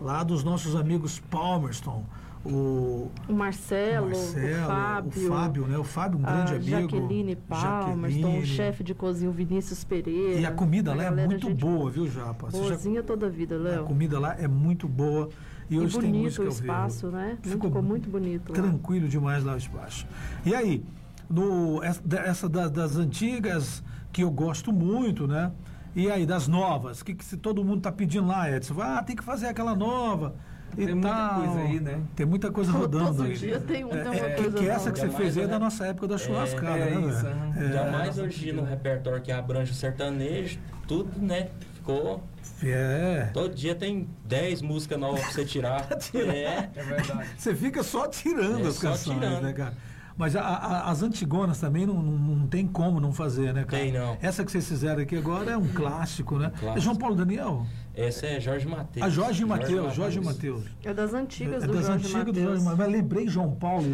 lá dos nossos amigos Palmerston. O O Marcelo, Marcelo, o Fábio. o Fábio, né? O Fábio, um grande a amigo. Jaqueline Palmerston, Jaqueline. o chefe de cozinha, o Vinícius Pereira. E a comida lá é muito boa, viu, Japa? Boazinha toda a vida, A Léo. comida lá é muito boa. E, E hoje tem bonito música o espaço, né? Ficou Ficou muito bonito lá. Tranquilo demais lá o espaço. E aí, no, essa, essa da- das antigas, que eu gosto muito, né? E aí, das novas, o que, que se todo mundo tá pedindo lá, Edson? Ah, tem que fazer aquela nova. Tem muita tal. coisa aí, né? Tem muita coisa rodando Todo aí. dia tem, um, tem uma É, coisa que essa nova. que você fez aí é da nossa época da churrascada, é né? isso, aham. É, Jamais hoje no repertório que abrange o sertanejo, tudo, né? Ficou. é. Todo dia tem 10 músicas novas pra você tirar. [LAUGHS] é. É verdade. Você fica só tirando É, as só canções, tirando. né, cara? Mas a- a- as antigonas também não, não, não tem como não fazer, né, cara? Tem, não. Essa que vocês fizeram aqui agora é um clássico, né? clássico. É João Paulo Daniel? Essa é Jorge Matheus. A Jorge Mateus, Jorge Mateus. É das antigas É do das Jorge antigas do Mateus. Jorge Mateus. Mas lembrei João Paulo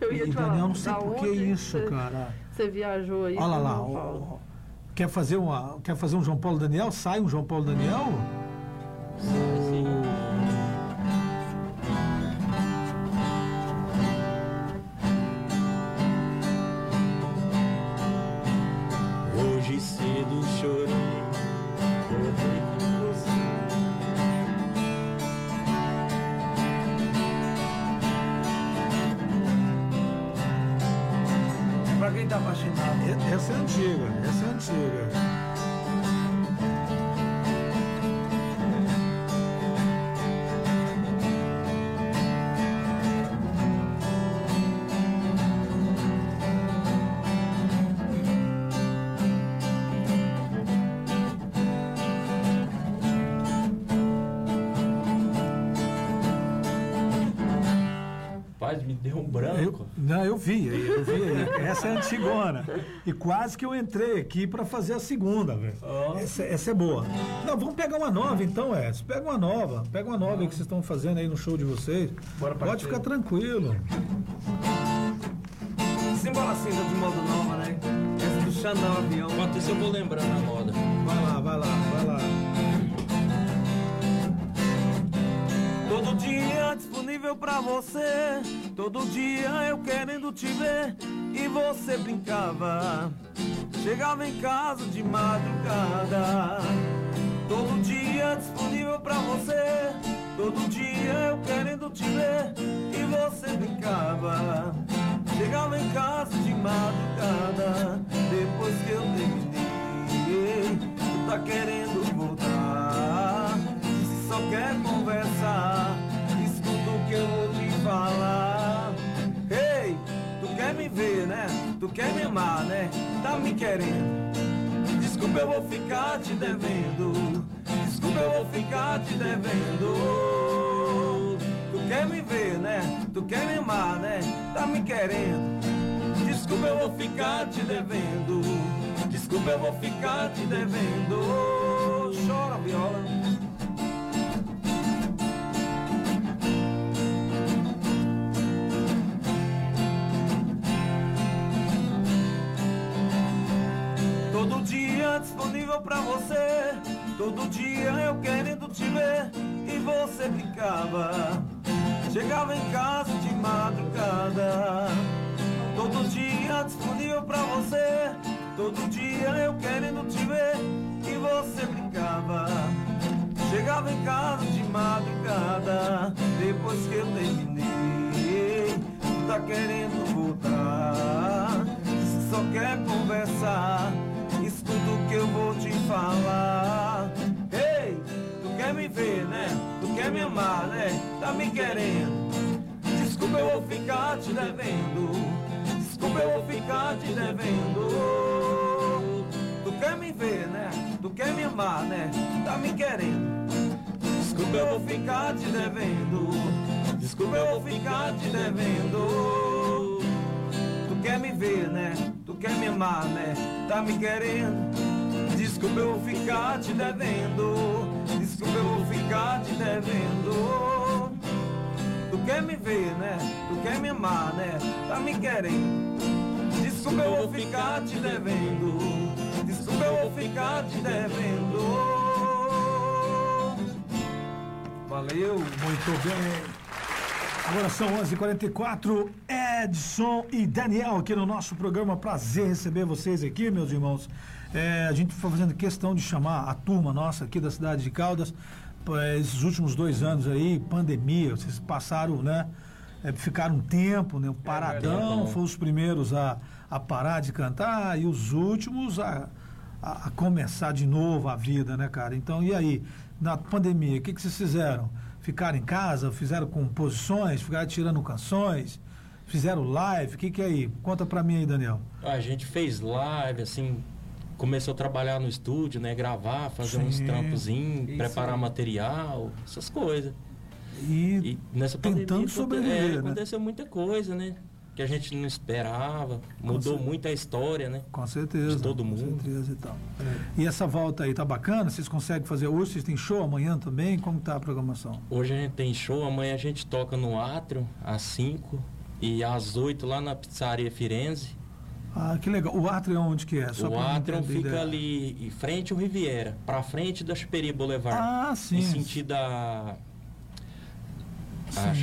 Eu ia e te falar, Daniel, não sei por que isso, você- cara. Você viajou aí. Olha lá, ó, Paulo. ó. quer fazer, uma, quer fazer um João Paulo Daniel? Sai um João Paulo Daniel? Sim. Hoje cedo chorei. Quem tá apaixonado. Essa é antiga, essa é antiga. Rapaz, me deu um branco. não, eu vi, eu vi. Essa é antigona. E quase que eu entrei aqui para fazer a segunda, velho. Essa, essa é boa. Não, vamos pegar uma nova então, Edson. Pega uma nova. Pega uma nova aí que vocês estão fazendo aí no show de vocês. Bora, Pode parceiro. ficar tranquilo. Simbora cinza de modo nova, né? Essa do puxando o avião. Enquanto isso eu vou lembrando a moda. Vai lá, vai lá, vai lá. Todo dia disponível pra você. Todo dia eu querendo te ver. E você brincava. Chegava em casa de madrugada. Todo dia disponível pra você. Todo dia eu querendo te ver. E você brincava. Chegava em casa de madrugada. Depois que eu terminei, tu tá querendo voltar. Só quer conversar, escuta o que eu vou te falar. Me ver, né? Tu quer me amar, né? Tá me querendo. Desculpa, eu vou ficar te devendo. Desculpa, eu vou ficar te devendo. Tu quer me ver, né? Tu quer me amar, né? Tá me querendo. Desculpa, eu vou ficar te devendo. Desculpa, eu vou ficar te devendo. Chora, viola. Pra você. Todo dia eu querendo te ver. E você brincava. Chegava em casa de madrugada. Todo dia disponível pra você. Todo dia eu querendo te ver. E você brincava. Chegava em casa de madrugada. Depois que eu terminei, tu tá querendo voltar. Só quer conversar, que eu vou te falar. Ei, tu quer me ver, né? Tu quer me amar, né? Tá me querendo. Desculpa, eu vou ficar te devendo. Desculpa, eu vou ficar te devendo. Tu quer me ver, né? Tu quer me amar, né? Tá me querendo. Desculpa, eu vou ficar te devendo. Desculpa, eu vou ficar te devendo. Tu quer me ver, né? Tu quer me amar, né? Tá me querendo. Desculpa, eu ficar te devendo. Desculpa, eu ficar te devendo. Tu quer me ver, né? Tu quer me amar, né? Tá me querendo. Desculpa, eu ficar te devendo. Desculpa, eu ficar te devendo. Valeu. Muito bem. Agora são 11 h 44 Edson e Daniel aqui no nosso programa. Prazer receber vocês aqui, meus irmãos. É, a gente foi fazendo questão de chamar a turma nossa aqui da cidade de Caldas. é, Esses últimos dois anos aí, pandemia, vocês passaram, né? é, ficaram um tempo, né? Um paradão, foram os primeiros a, a parar de cantar e os últimos a, a, a começar de novo a vida, né, cara? Então, e aí, na pandemia, o que, que vocês fizeram? Ficaram em casa, fizeram composições, ficaram tirando canções, fizeram live, o que, que é aí? Conta pra mim aí, Daniel. A gente fez live, assim, começou a trabalhar no estúdio, né? Gravar, fazer uns Sim, trampozinhos, isso preparar aí. material, essas coisas. E, nessa tentando pandemia, sobreviver, é, né? aconteceu muita coisa, né? Que a gente não esperava, mudou muito a história, né? Com certeza. De todo com mundo. certeza e tal. E essa volta aí tá bacana? Vocês conseguem fazer hoje? Vocês têm show amanhã também? Como tá a programação? Hoje a gente tem show, amanhã a gente toca no Átrio, às 5 e às 8 lá na Pizzaria Firenze. Ah, que legal. O Atrio onde que é? Só o Átrio fica ideia. ali em frente ao Riviera, pra frente da Chuperia Boulevard. Ah, sim. Em sentido a...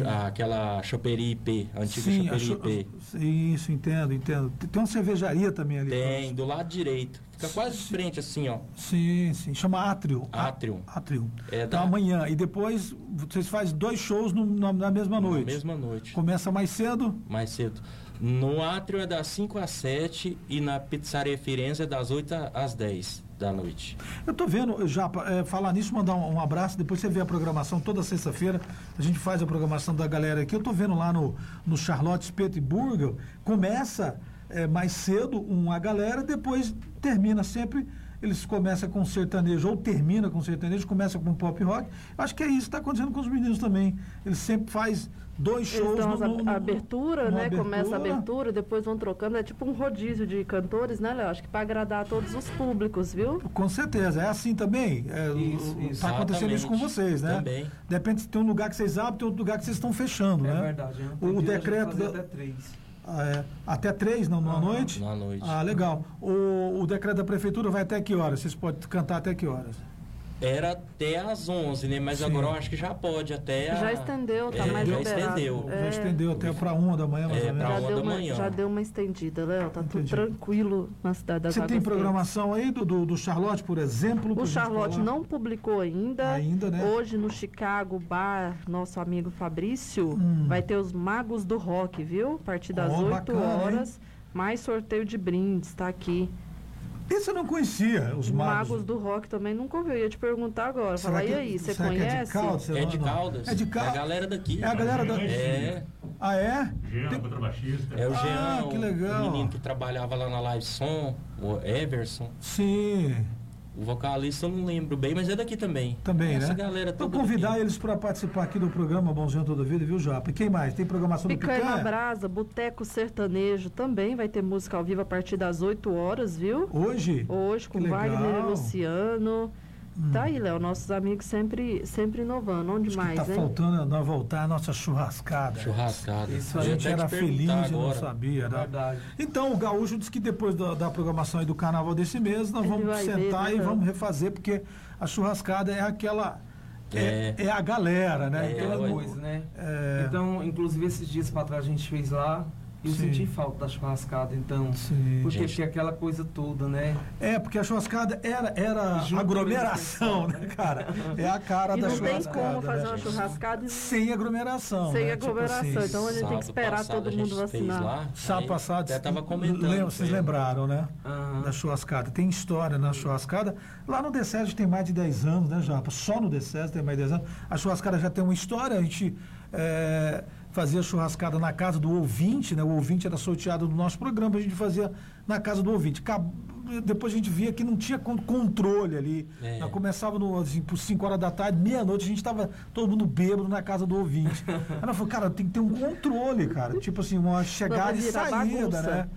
a- aquela choperia IP, a antiga Sim, choperia cho- IP. Isso, entendo, entendo. Tem uma cervejaria também ali. Tem, do lado direito. Fica quase de frente assim, ó. Sim, sim. Chama Atrio. Atrium. Atrium. É Então da- amanhã. E depois vocês fazem dois shows no- na, na mesma Na noite. mesma noite. Começa mais cedo? Mais cedo. No Átrio é das 5 às 7 e na Pizzaria Firenze é das 8 às 10 da noite. Eu tô vendo, já, é, falar nisso, mandar um, um abraço, depois você vê a programação toda sexta-feira, a gente faz a programação da galera aqui. Eu tô vendo lá no, no Charlotte Espeto e Burger, começa é, mais cedo uma galera, depois termina sempre, eles começam com sertanejo, ou termina com sertanejo, começa com pop rock. Acho que é isso que está acontecendo com os meninos também. Eles sempre faz dois Eles shows dão no, no, ab- no- abertura, numa né? Começa a abertura. abertura, depois vão trocando. É tipo um rodízio de cantores, né, Léo? Acho que para agradar todos os públicos, viu? Com certeza, é assim também. É, Isso, isso. Tá acontecendo isso com vocês, né? Também. Depende se tem um lugar que vocês abrem, tem outro lugar que vocês estão fechando, É né? verdade. né? O decreto da- até três. É, até três, não, na noite? Na noite. Ah, legal. O, o decreto da prefeitura vai até que horas? Vocês podem cantar até que horas? Era até às 11, né? Mas Sim. agora eu acho que já pode até a... Já estendeu, tá É, mais já liberado. estendeu. É. Já estendeu até para uma da manhã, mais É, ou menos. Já deu, da uma, manhã. já deu uma estendida, Léo. Tá tudo Entendi. tranquilo na cidade das Você tem Águas programação aí do, do, do Charlotte, por exemplo? O Charlotte não publicou ainda. Ainda, né? Hoje no Chicago Bar, nosso amigo Fabrício, Hum. vai ter os Magos do Rock, viu? A partir das Ó, 8 bacana, horas. Mais sorteio de brindes, tá aqui. Esse eu não conhecia, os magos. Magos do Rock também nunca ouviu. Eu ia te perguntar agora. Será Falar, e que- aí, você que é de conhece? Caldas? É de. Caldas. É de É a Caldas. galera daqui. É a galera da... É, Ah, é? Jean, contrabaixista. é o Ah, Jean, que o- legal. o menino que trabalhava lá na Live Som, o Everson. Sim, O vocalista eu não lembro bem, mas é daqui também. também, Essa né? galera Vou toda convidar daqui. eles para participar aqui do programa Bonzinho Toda Vida, viu, Japa? E quem mais? Tem programação do Picanha na Picanha? Brasa, Boteco Sertanejo, também vai ter música ao vivo a partir das 8 horas, viu? Hoje? Hoje com Que legal. Wagner e Luciano. Tá aí, Léo, nossos amigos sempre, sempre inovando. Onde Acho mais, que tá hein? faltando nós voltar a nossa churrascada. Churrascada. Isso A gente era feliz e não sabia, né? Verdade. Então, o Gaúcho disse que depois da, da programação aí do carnaval desse mês, nós Ele vamos vai ver, sentar né, e vamos refazer, porque a churrascada é aquela. É, É. é a galera, né? É, Então, Aquela ué. coisa, né? é, Então, inclusive esses dias pra trás a gente fez lá e eu Sim. senti falta da churrascada, então. Sim. Porque Gente. tinha aquela coisa toda, né? É, porque a churrascada era, era Junto aglomeração, mesmo, né, cara? É a cara E da não tem churrascada. como fazer né? uma churrascada e Sem aglomeração. sem né? Tipo aglomeração. assim, então a gente tem que esperar passado todo mundo vacinar. lá, Sábado passado, Até tava comentando. lembra- vocês lembraram, né? Aham. Da churrascada. Tem história na churrascada. Lá no DCES tem mais de 10 anos, né, Japa? Só no DCES tem mais de 10 anos. A churrascada já tem uma história. A gente é, fazia churrascada na casa do ouvinte, né? O ouvinte era sorteado no nosso programa, a gente fazia na casa do ouvinte. Depois a gente via que não tinha con- controle ali. É. Nós começava no, assim, por 5 horas da tarde, meia-noite, a gente estava todo mundo bêbado na casa do ouvinte. Aí [LAUGHS] ela falou, cara, tem que ter um controle, cara. Tipo assim, uma chegada e saída, né?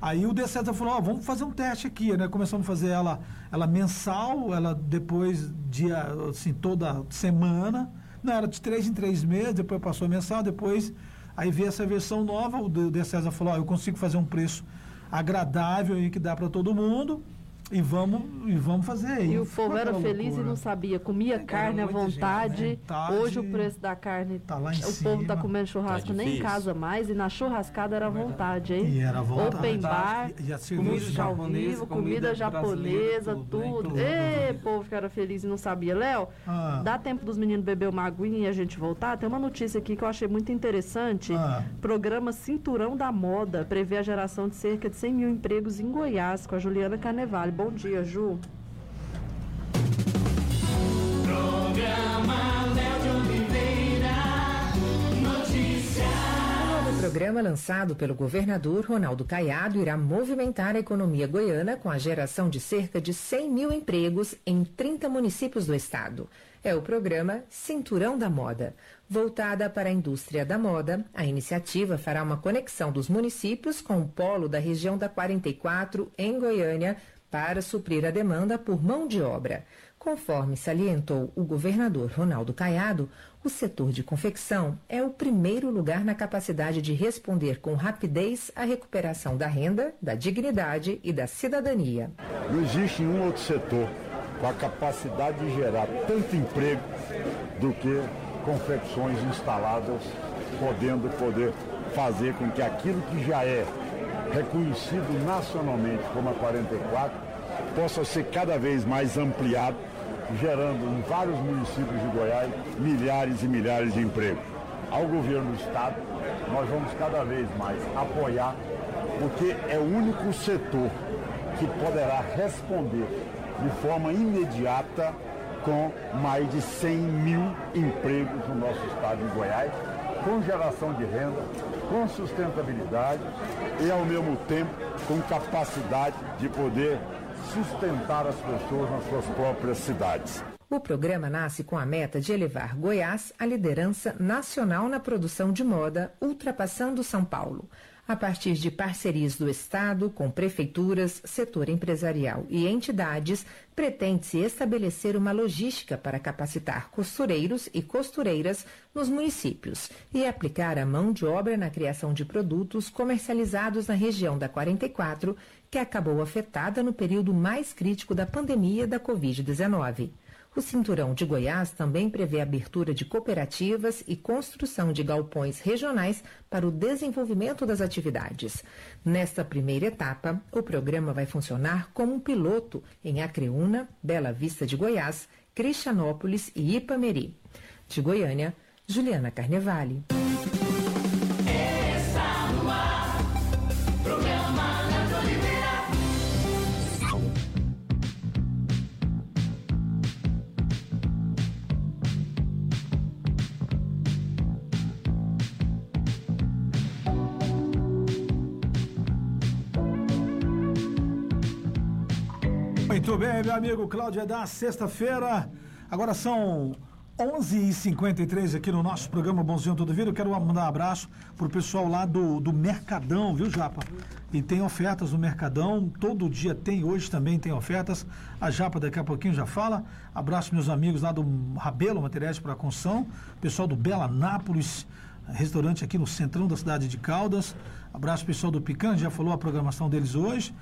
Aí o D César falou, ó, vamos fazer um teste aqui, né? Começamos a fazer ela, ela mensal, ela depois dia, assim, toda semana. Não, era de três em três meses, depois passou a mensal, depois aí veio essa versão nova, o D César falou, ó, eu consigo fazer um preço agradável aí que dá para todo mundo e vamos, e vamos fazer. E o povo era feliz loucura. e não sabia. Comia carne à muita gente, vontade. né? Vontade. Hoje o preço da carne. Tá lá em o povo tá cima. comendo churrasco Tá nem em casa mais. E na churrascada era à vontade, hein? E era à vontade. Open bar. E- e Comida japonesa, vivo, comida, comida japonesa, né? tudo. Tudo. Ê, povo que era feliz e não sabia. Léo, Ah. dá tempo dos meninos beber uma aguinha e a gente voltar? Tem uma notícia aqui que eu achei muito interessante. Ah. Programa Cinturão da Moda prevê a geração de cerca de 100 mil empregos em Goiás, com a Juliana Carnevale. Bom dia, Ju. O novo programa lançado pelo governador Ronaldo Caiado irá movimentar a economia goiana com a geração de cerca de 100 mil empregos em 30 municípios do estado. É o programa Cinturão da Moda. Voltada para a indústria da moda, a iniciativa fará uma conexão dos municípios com o polo da região da 44, em Goiânia, para suprir a demanda por mão de obra. Conforme salientou o governador Ronaldo Caiado, o setor de confecção é o primeiro lugar na capacidade de responder com rapidez à recuperação da renda, da dignidade e da cidadania. Não existe nenhum outro setor com a capacidade de gerar tanto emprego do que confecções instaladas, podendo poder fazer com que aquilo que já é reconhecido nacionalmente como a 44 possa ser cada vez mais ampliado, gerando em vários municípios de Goiás milhares e milhares de empregos. Ao governo do estado, nós vamos cada vez mais apoiar, porque é o único setor que poderá responder de forma imediata com mais de 100 mil empregos no nosso estado de Goiás, com geração de renda, com sustentabilidade e, ao mesmo tempo, com capacidade de poder sustentar as pessoas nas suas próprias cidades. O programa nasce com a meta de elevar Goiás à liderança nacional na produção de moda, ultrapassando São Paulo. a partir de parcerias do Estado com prefeituras, setor empresarial e entidades, pretende-se estabelecer uma logística para capacitar costureiros e costureiras nos municípios e aplicar a mão de obra na criação de produtos comercializados na região da 44, que acabou afetada no período mais crítico da pandemia da Covid-19. O Cinturão de Goiás também prevê a abertura de cooperativas e construção de galpões regionais para o desenvolvimento das atividades. Nesta primeira etapa, o programa vai funcionar como um piloto em Acreúna, Bela Vista de Goiás, Cristianópolis e Ipameri. De Goiânia, Juliana Carnevale. Bem, meu amigo Cláudio, é da sexta-feira. Agora são 11h53 aqui no nosso programa Bonzinho Todo Vida. Eu quero mandar um abraço pro pessoal lá do, do Mercadão, viu, Japa? E tem ofertas no Mercadão, todo dia tem, hoje também tem ofertas. A Japa daqui a pouquinho já fala. Abraço meus amigos lá do Rabelo, Materiais para Construção, pessoal do Bela Nápoles, restaurante aqui no centrão da cidade de Caldas. Abraço pessoal do Picante, já falou a programação deles hoje.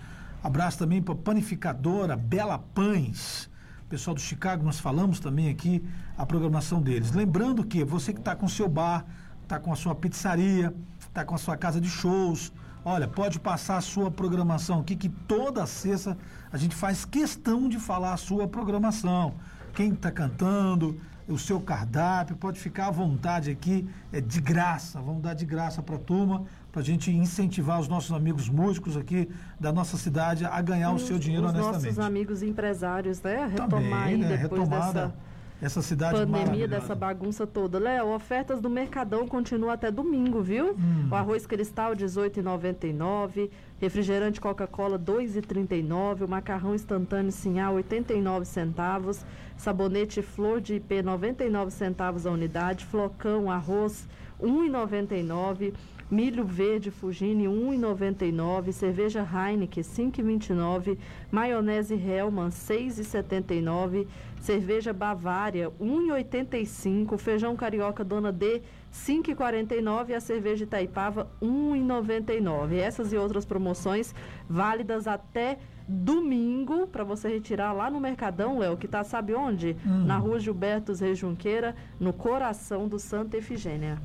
Abraço também para panificadora Bela Pães. Pessoal do Chicago, nós falamos também aqui a programação deles. Lembrando que você que está com seu bar, está com a sua pizzaria, está com a sua casa de shows, olha, pode passar a sua programação aqui, que toda sexta a gente faz questão de falar a sua programação. Quem está cantando, o seu cardápio, pode ficar à vontade aqui, é de graça, vamos dar de graça para a turma, para a gente incentivar os nossos amigos músicos aqui da nossa cidade a ganhar os, o seu dinheiro os honestamente. nossos amigos empresários, né? Retomar Também, aí né? depois Retomada dessa essa cidade pandemia, dessa bagunça toda. Léo, ofertas do Mercadão continuam até domingo, viu? Hum. O arroz cristal, R$ 18,99. Refrigerante Coca-Cola, R$ 2,39. O macarrão instantâneo Sinhá, 89 centavos. Sabonete Flor de IP, 99 centavos a unidade. Flocão, arroz, R$ 1,99. Milho verde Fugini 1,99, cerveja Heineken 5,29, maionese Hellman 6,79, cerveja Bavária 1,85, feijão carioca Dona D 5,49 e a cerveja Itaipava 1,99. Essas e outras promoções válidas até domingo para você retirar lá no Mercadão, Léo, que tá sabe onde? Hum. Na Rua Gilberto Rejunqueira, no coração do Santa Efigênia.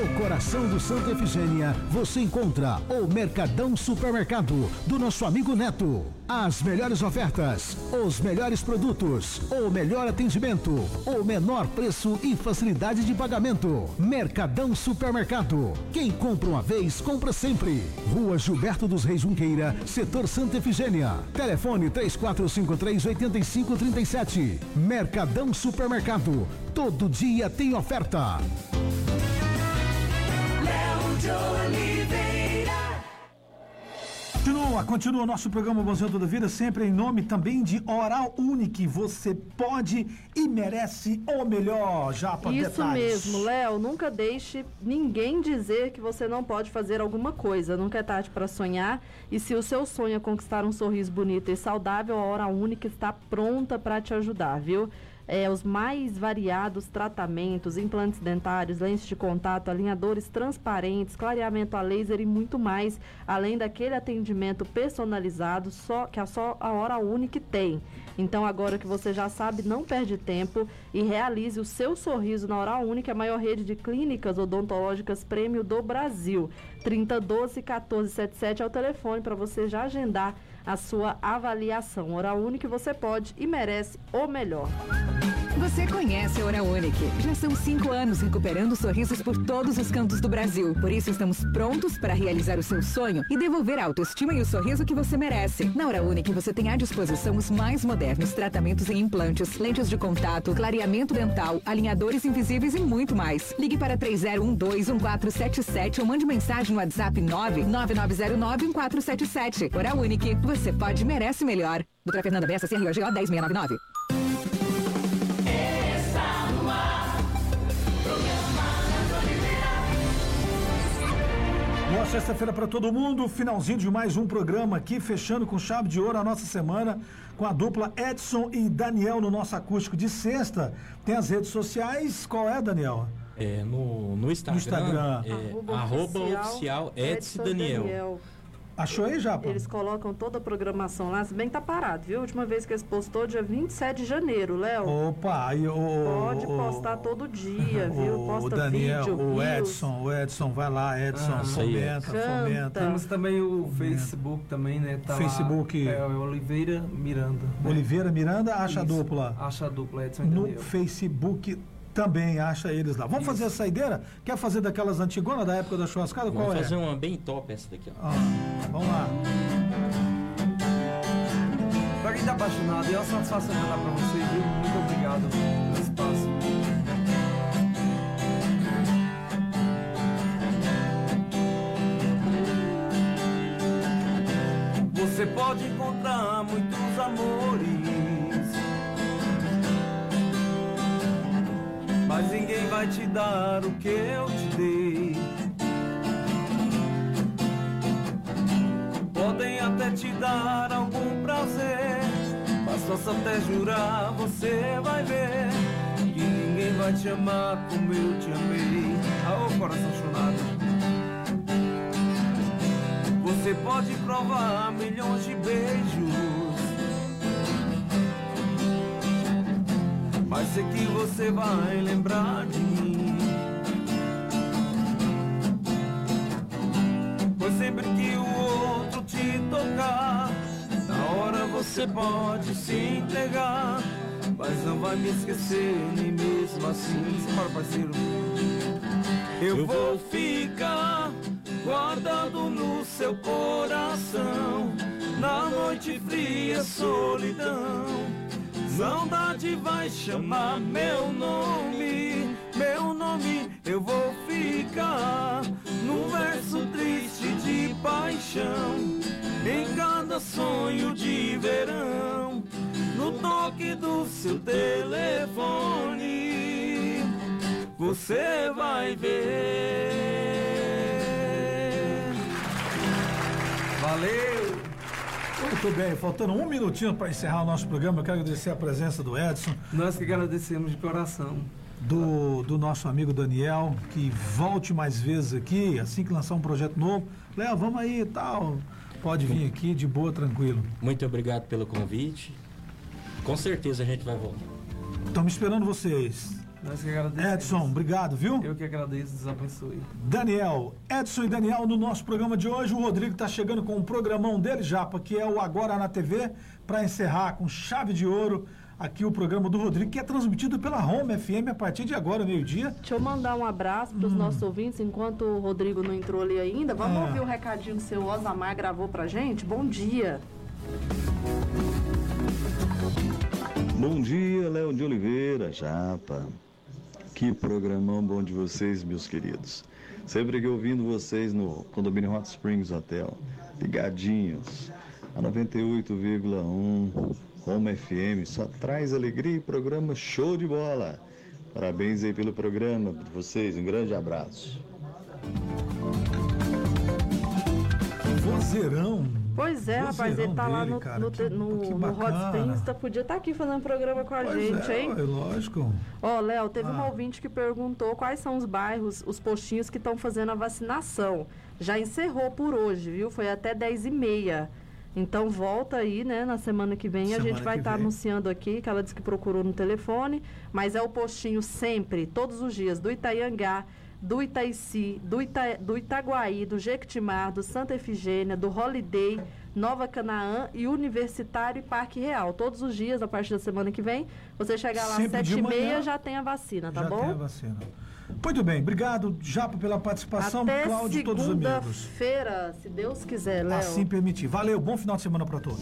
No coração do Santa Efigênia, você encontra o Mercadão Supermercado do nosso amigo Neto. As melhores ofertas, os melhores produtos, o melhor atendimento, o menor preço e facilidade de pagamento. Mercadão Supermercado. Quem compra uma vez, compra sempre. Rua Gilberto dos Reis Junqueira, setor Santa Efigênia. Telefone 3453-8537. Mercadão Supermercado. Todo dia tem oferta. Continua, continua o nosso programa Bonzinho Toda Vida, sempre em nome também de Oral Unique. Você pode e merece o melhor, já para Isso detalhes. mesmo, Léo. Nunca deixe ninguém dizer que você não pode fazer alguma coisa. Nunca é tarde para sonhar. E se o seu sonho é conquistar um sorriso bonito e saudável, a Hora Única está pronta para te ajudar, viu? É, os mais variados tratamentos, implantes dentários, lentes de contato, alinhadores transparentes, clareamento a laser e muito mais, além daquele atendimento personalizado só que a só a Hora Única tem. Então, agora que você já sabe, não perde tempo e realize o seu sorriso na Oral Única, a maior rede de clínicas odontológicas prêmio do Brasil. 3012 1477 é o telefone para você já agendar a sua avaliação. Oral Única, você pode e merece o melhor. Você conhece a Hora Unique. Já são cinco anos recuperando sorrisos por todos os cantos do Brasil. Por isso, estamos prontos para realizar o seu sonho e devolver a autoestima e o sorriso que você merece. Na Hora Unique, você tem à disposição os mais modernos tratamentos em implantes, lentes de contato, clareamento dental, alinhadores invisíveis e muito mais. Ligue para 3012-1477 ou mande mensagem no WhatsApp 99909-1477. Hora Unique. Você pode merece melhor. Doutora Fernanda Bessa, CROGO 10699. Sexta-feira para todo mundo, finalzinho de mais um programa aqui, fechando com chave de ouro a nossa semana com a dupla Edson e Daniel no nosso acústico de sexta. Tem as redes sociais, qual é, Daniel? É, no, no Instagram, Instagram. é Arroba arroba oficial oficial Edson Daniel. Achou aí, Japa? Eles colocam toda a programação lá, se bem que tá parado, viu? A última vez que eles postou, dia 27 de janeiro, Léo. Opa, aí o. Pode o- postar todo dia, [LAUGHS] viu? O Posta Daniel, vídeo, o. Edson, o Edson, vai lá, Edson, Ah, fomenta, Canta. fomenta. Temos também o Facebook também, né? Tá lá, Facebook. é, o Oliveira Miranda. né? Oliveira Miranda, acha a Isso. dupla. Acha a dupla Edson No Daniel. Facebook também acha eles lá. Vamos fazer a saideira? Quer fazer daquelas antigonas da época da churrascada? Qual Vamos é? fazer uma bem top essa daqui, ó. Ah, vamos lá. Pra quem tá apaixonado, é uma satisfação cantar pra vocês, viu? Muito obrigado pelo espaço. Você pode encontrar muitos amores, mas ninguém vai te dar o que eu te dei. Podem até te dar algum prazer, mas posso até jurar, você vai ver que ninguém vai te amar como eu te amei. Ah, ô coração chonado. Você pode provar milhões de beijos, mas sei que você vai lembrar de mim. Pois sempre que o outro te tocar, na hora você pode se entregar. Mas não vai me esquecer, nem mesmo assim. Simbora, parceiro. Eu vou ficar guardado no seu coração. Na noite fria, solidão. Saudade vai chamar meu nome, meu nome. Eu vou ficar num verso triste de paixão. Em cada sonho de verão, no toque do seu telefone, você vai ver. Valeu! Muito bem, faltando um minutinho para encerrar o nosso programa, eu quero agradecer a presença do Edson. Nós que agradecemos de coração. Do, do nosso amigo Daniel, que volte mais vezes aqui, assim que lançar um projeto novo. Léo, vamos aí e tal. Pode vir aqui de boa, tranquilo. Muito obrigado pelo convite. Com certeza a gente vai voltar. Estamos esperando vocês. Nós que agradecemos. Edson, obrigado, viu? Eu que agradeço, Deus abençoe. Daniel, Edson e Daniel no nosso programa de hoje. O Rodrigo está chegando com um programão dele, Japa, que é o Agora na TV, para encerrar com chave de ouro aqui o programa do Rodrigo, que é transmitido pela Home FM a partir de agora, meio-dia. Deixa eu mandar um abraço para os nossos ouvintes, enquanto o Rodrigo não entrou ali ainda. Vamos É. ouvir o recadinho que o seu Osamar gravou pra gente? Bom dia. Bom dia, Léo de Oliveira, Japa. Que programão bom de vocês, meus queridos. Sempre que ouvindo vocês no condomínio Hot Springs Hotel, ligadinhos, a 98,1 Home FM, só traz alegria e programa show de bola. Parabéns aí pelo programa de vocês, um grande abraço. Vozeirão. Pois é, rapaz, ele tá lá dele, no, cara, no, que- no, que no Hot tá, podia estar aqui fazendo programa com a Pois gente, é, hein? ué, lógico. Ó, Léo, teve Ah. um ouvinte que perguntou quais são os bairros, os postinhos que estão fazendo a vacinação. Já encerrou por hoje, viu? Foi até 10 e meia. Então volta aí, né, na semana que vem. a Semana gente vai estar vem. anunciando aqui, que ela disse que procurou no telefone, mas é o postinho sempre, todos os dias, do Itaiangá, do Itaici, do, Ita, do Itaguaí, do Jequitimar, do Santa Efigênia, do Holiday, Nova Canaã e Universitário e Parque Real. Todos os dias, a partir da semana que vem, você chegar lá às 7 e meia, já tem a vacina, tá Já bom? tem a vacina. Muito bem, obrigado, Japa, pela participação. Até Cláudio e todos os amigos. segunda-feira, se Deus quiser, Léo. Assim permitir. Valeu, bom final de semana para todos.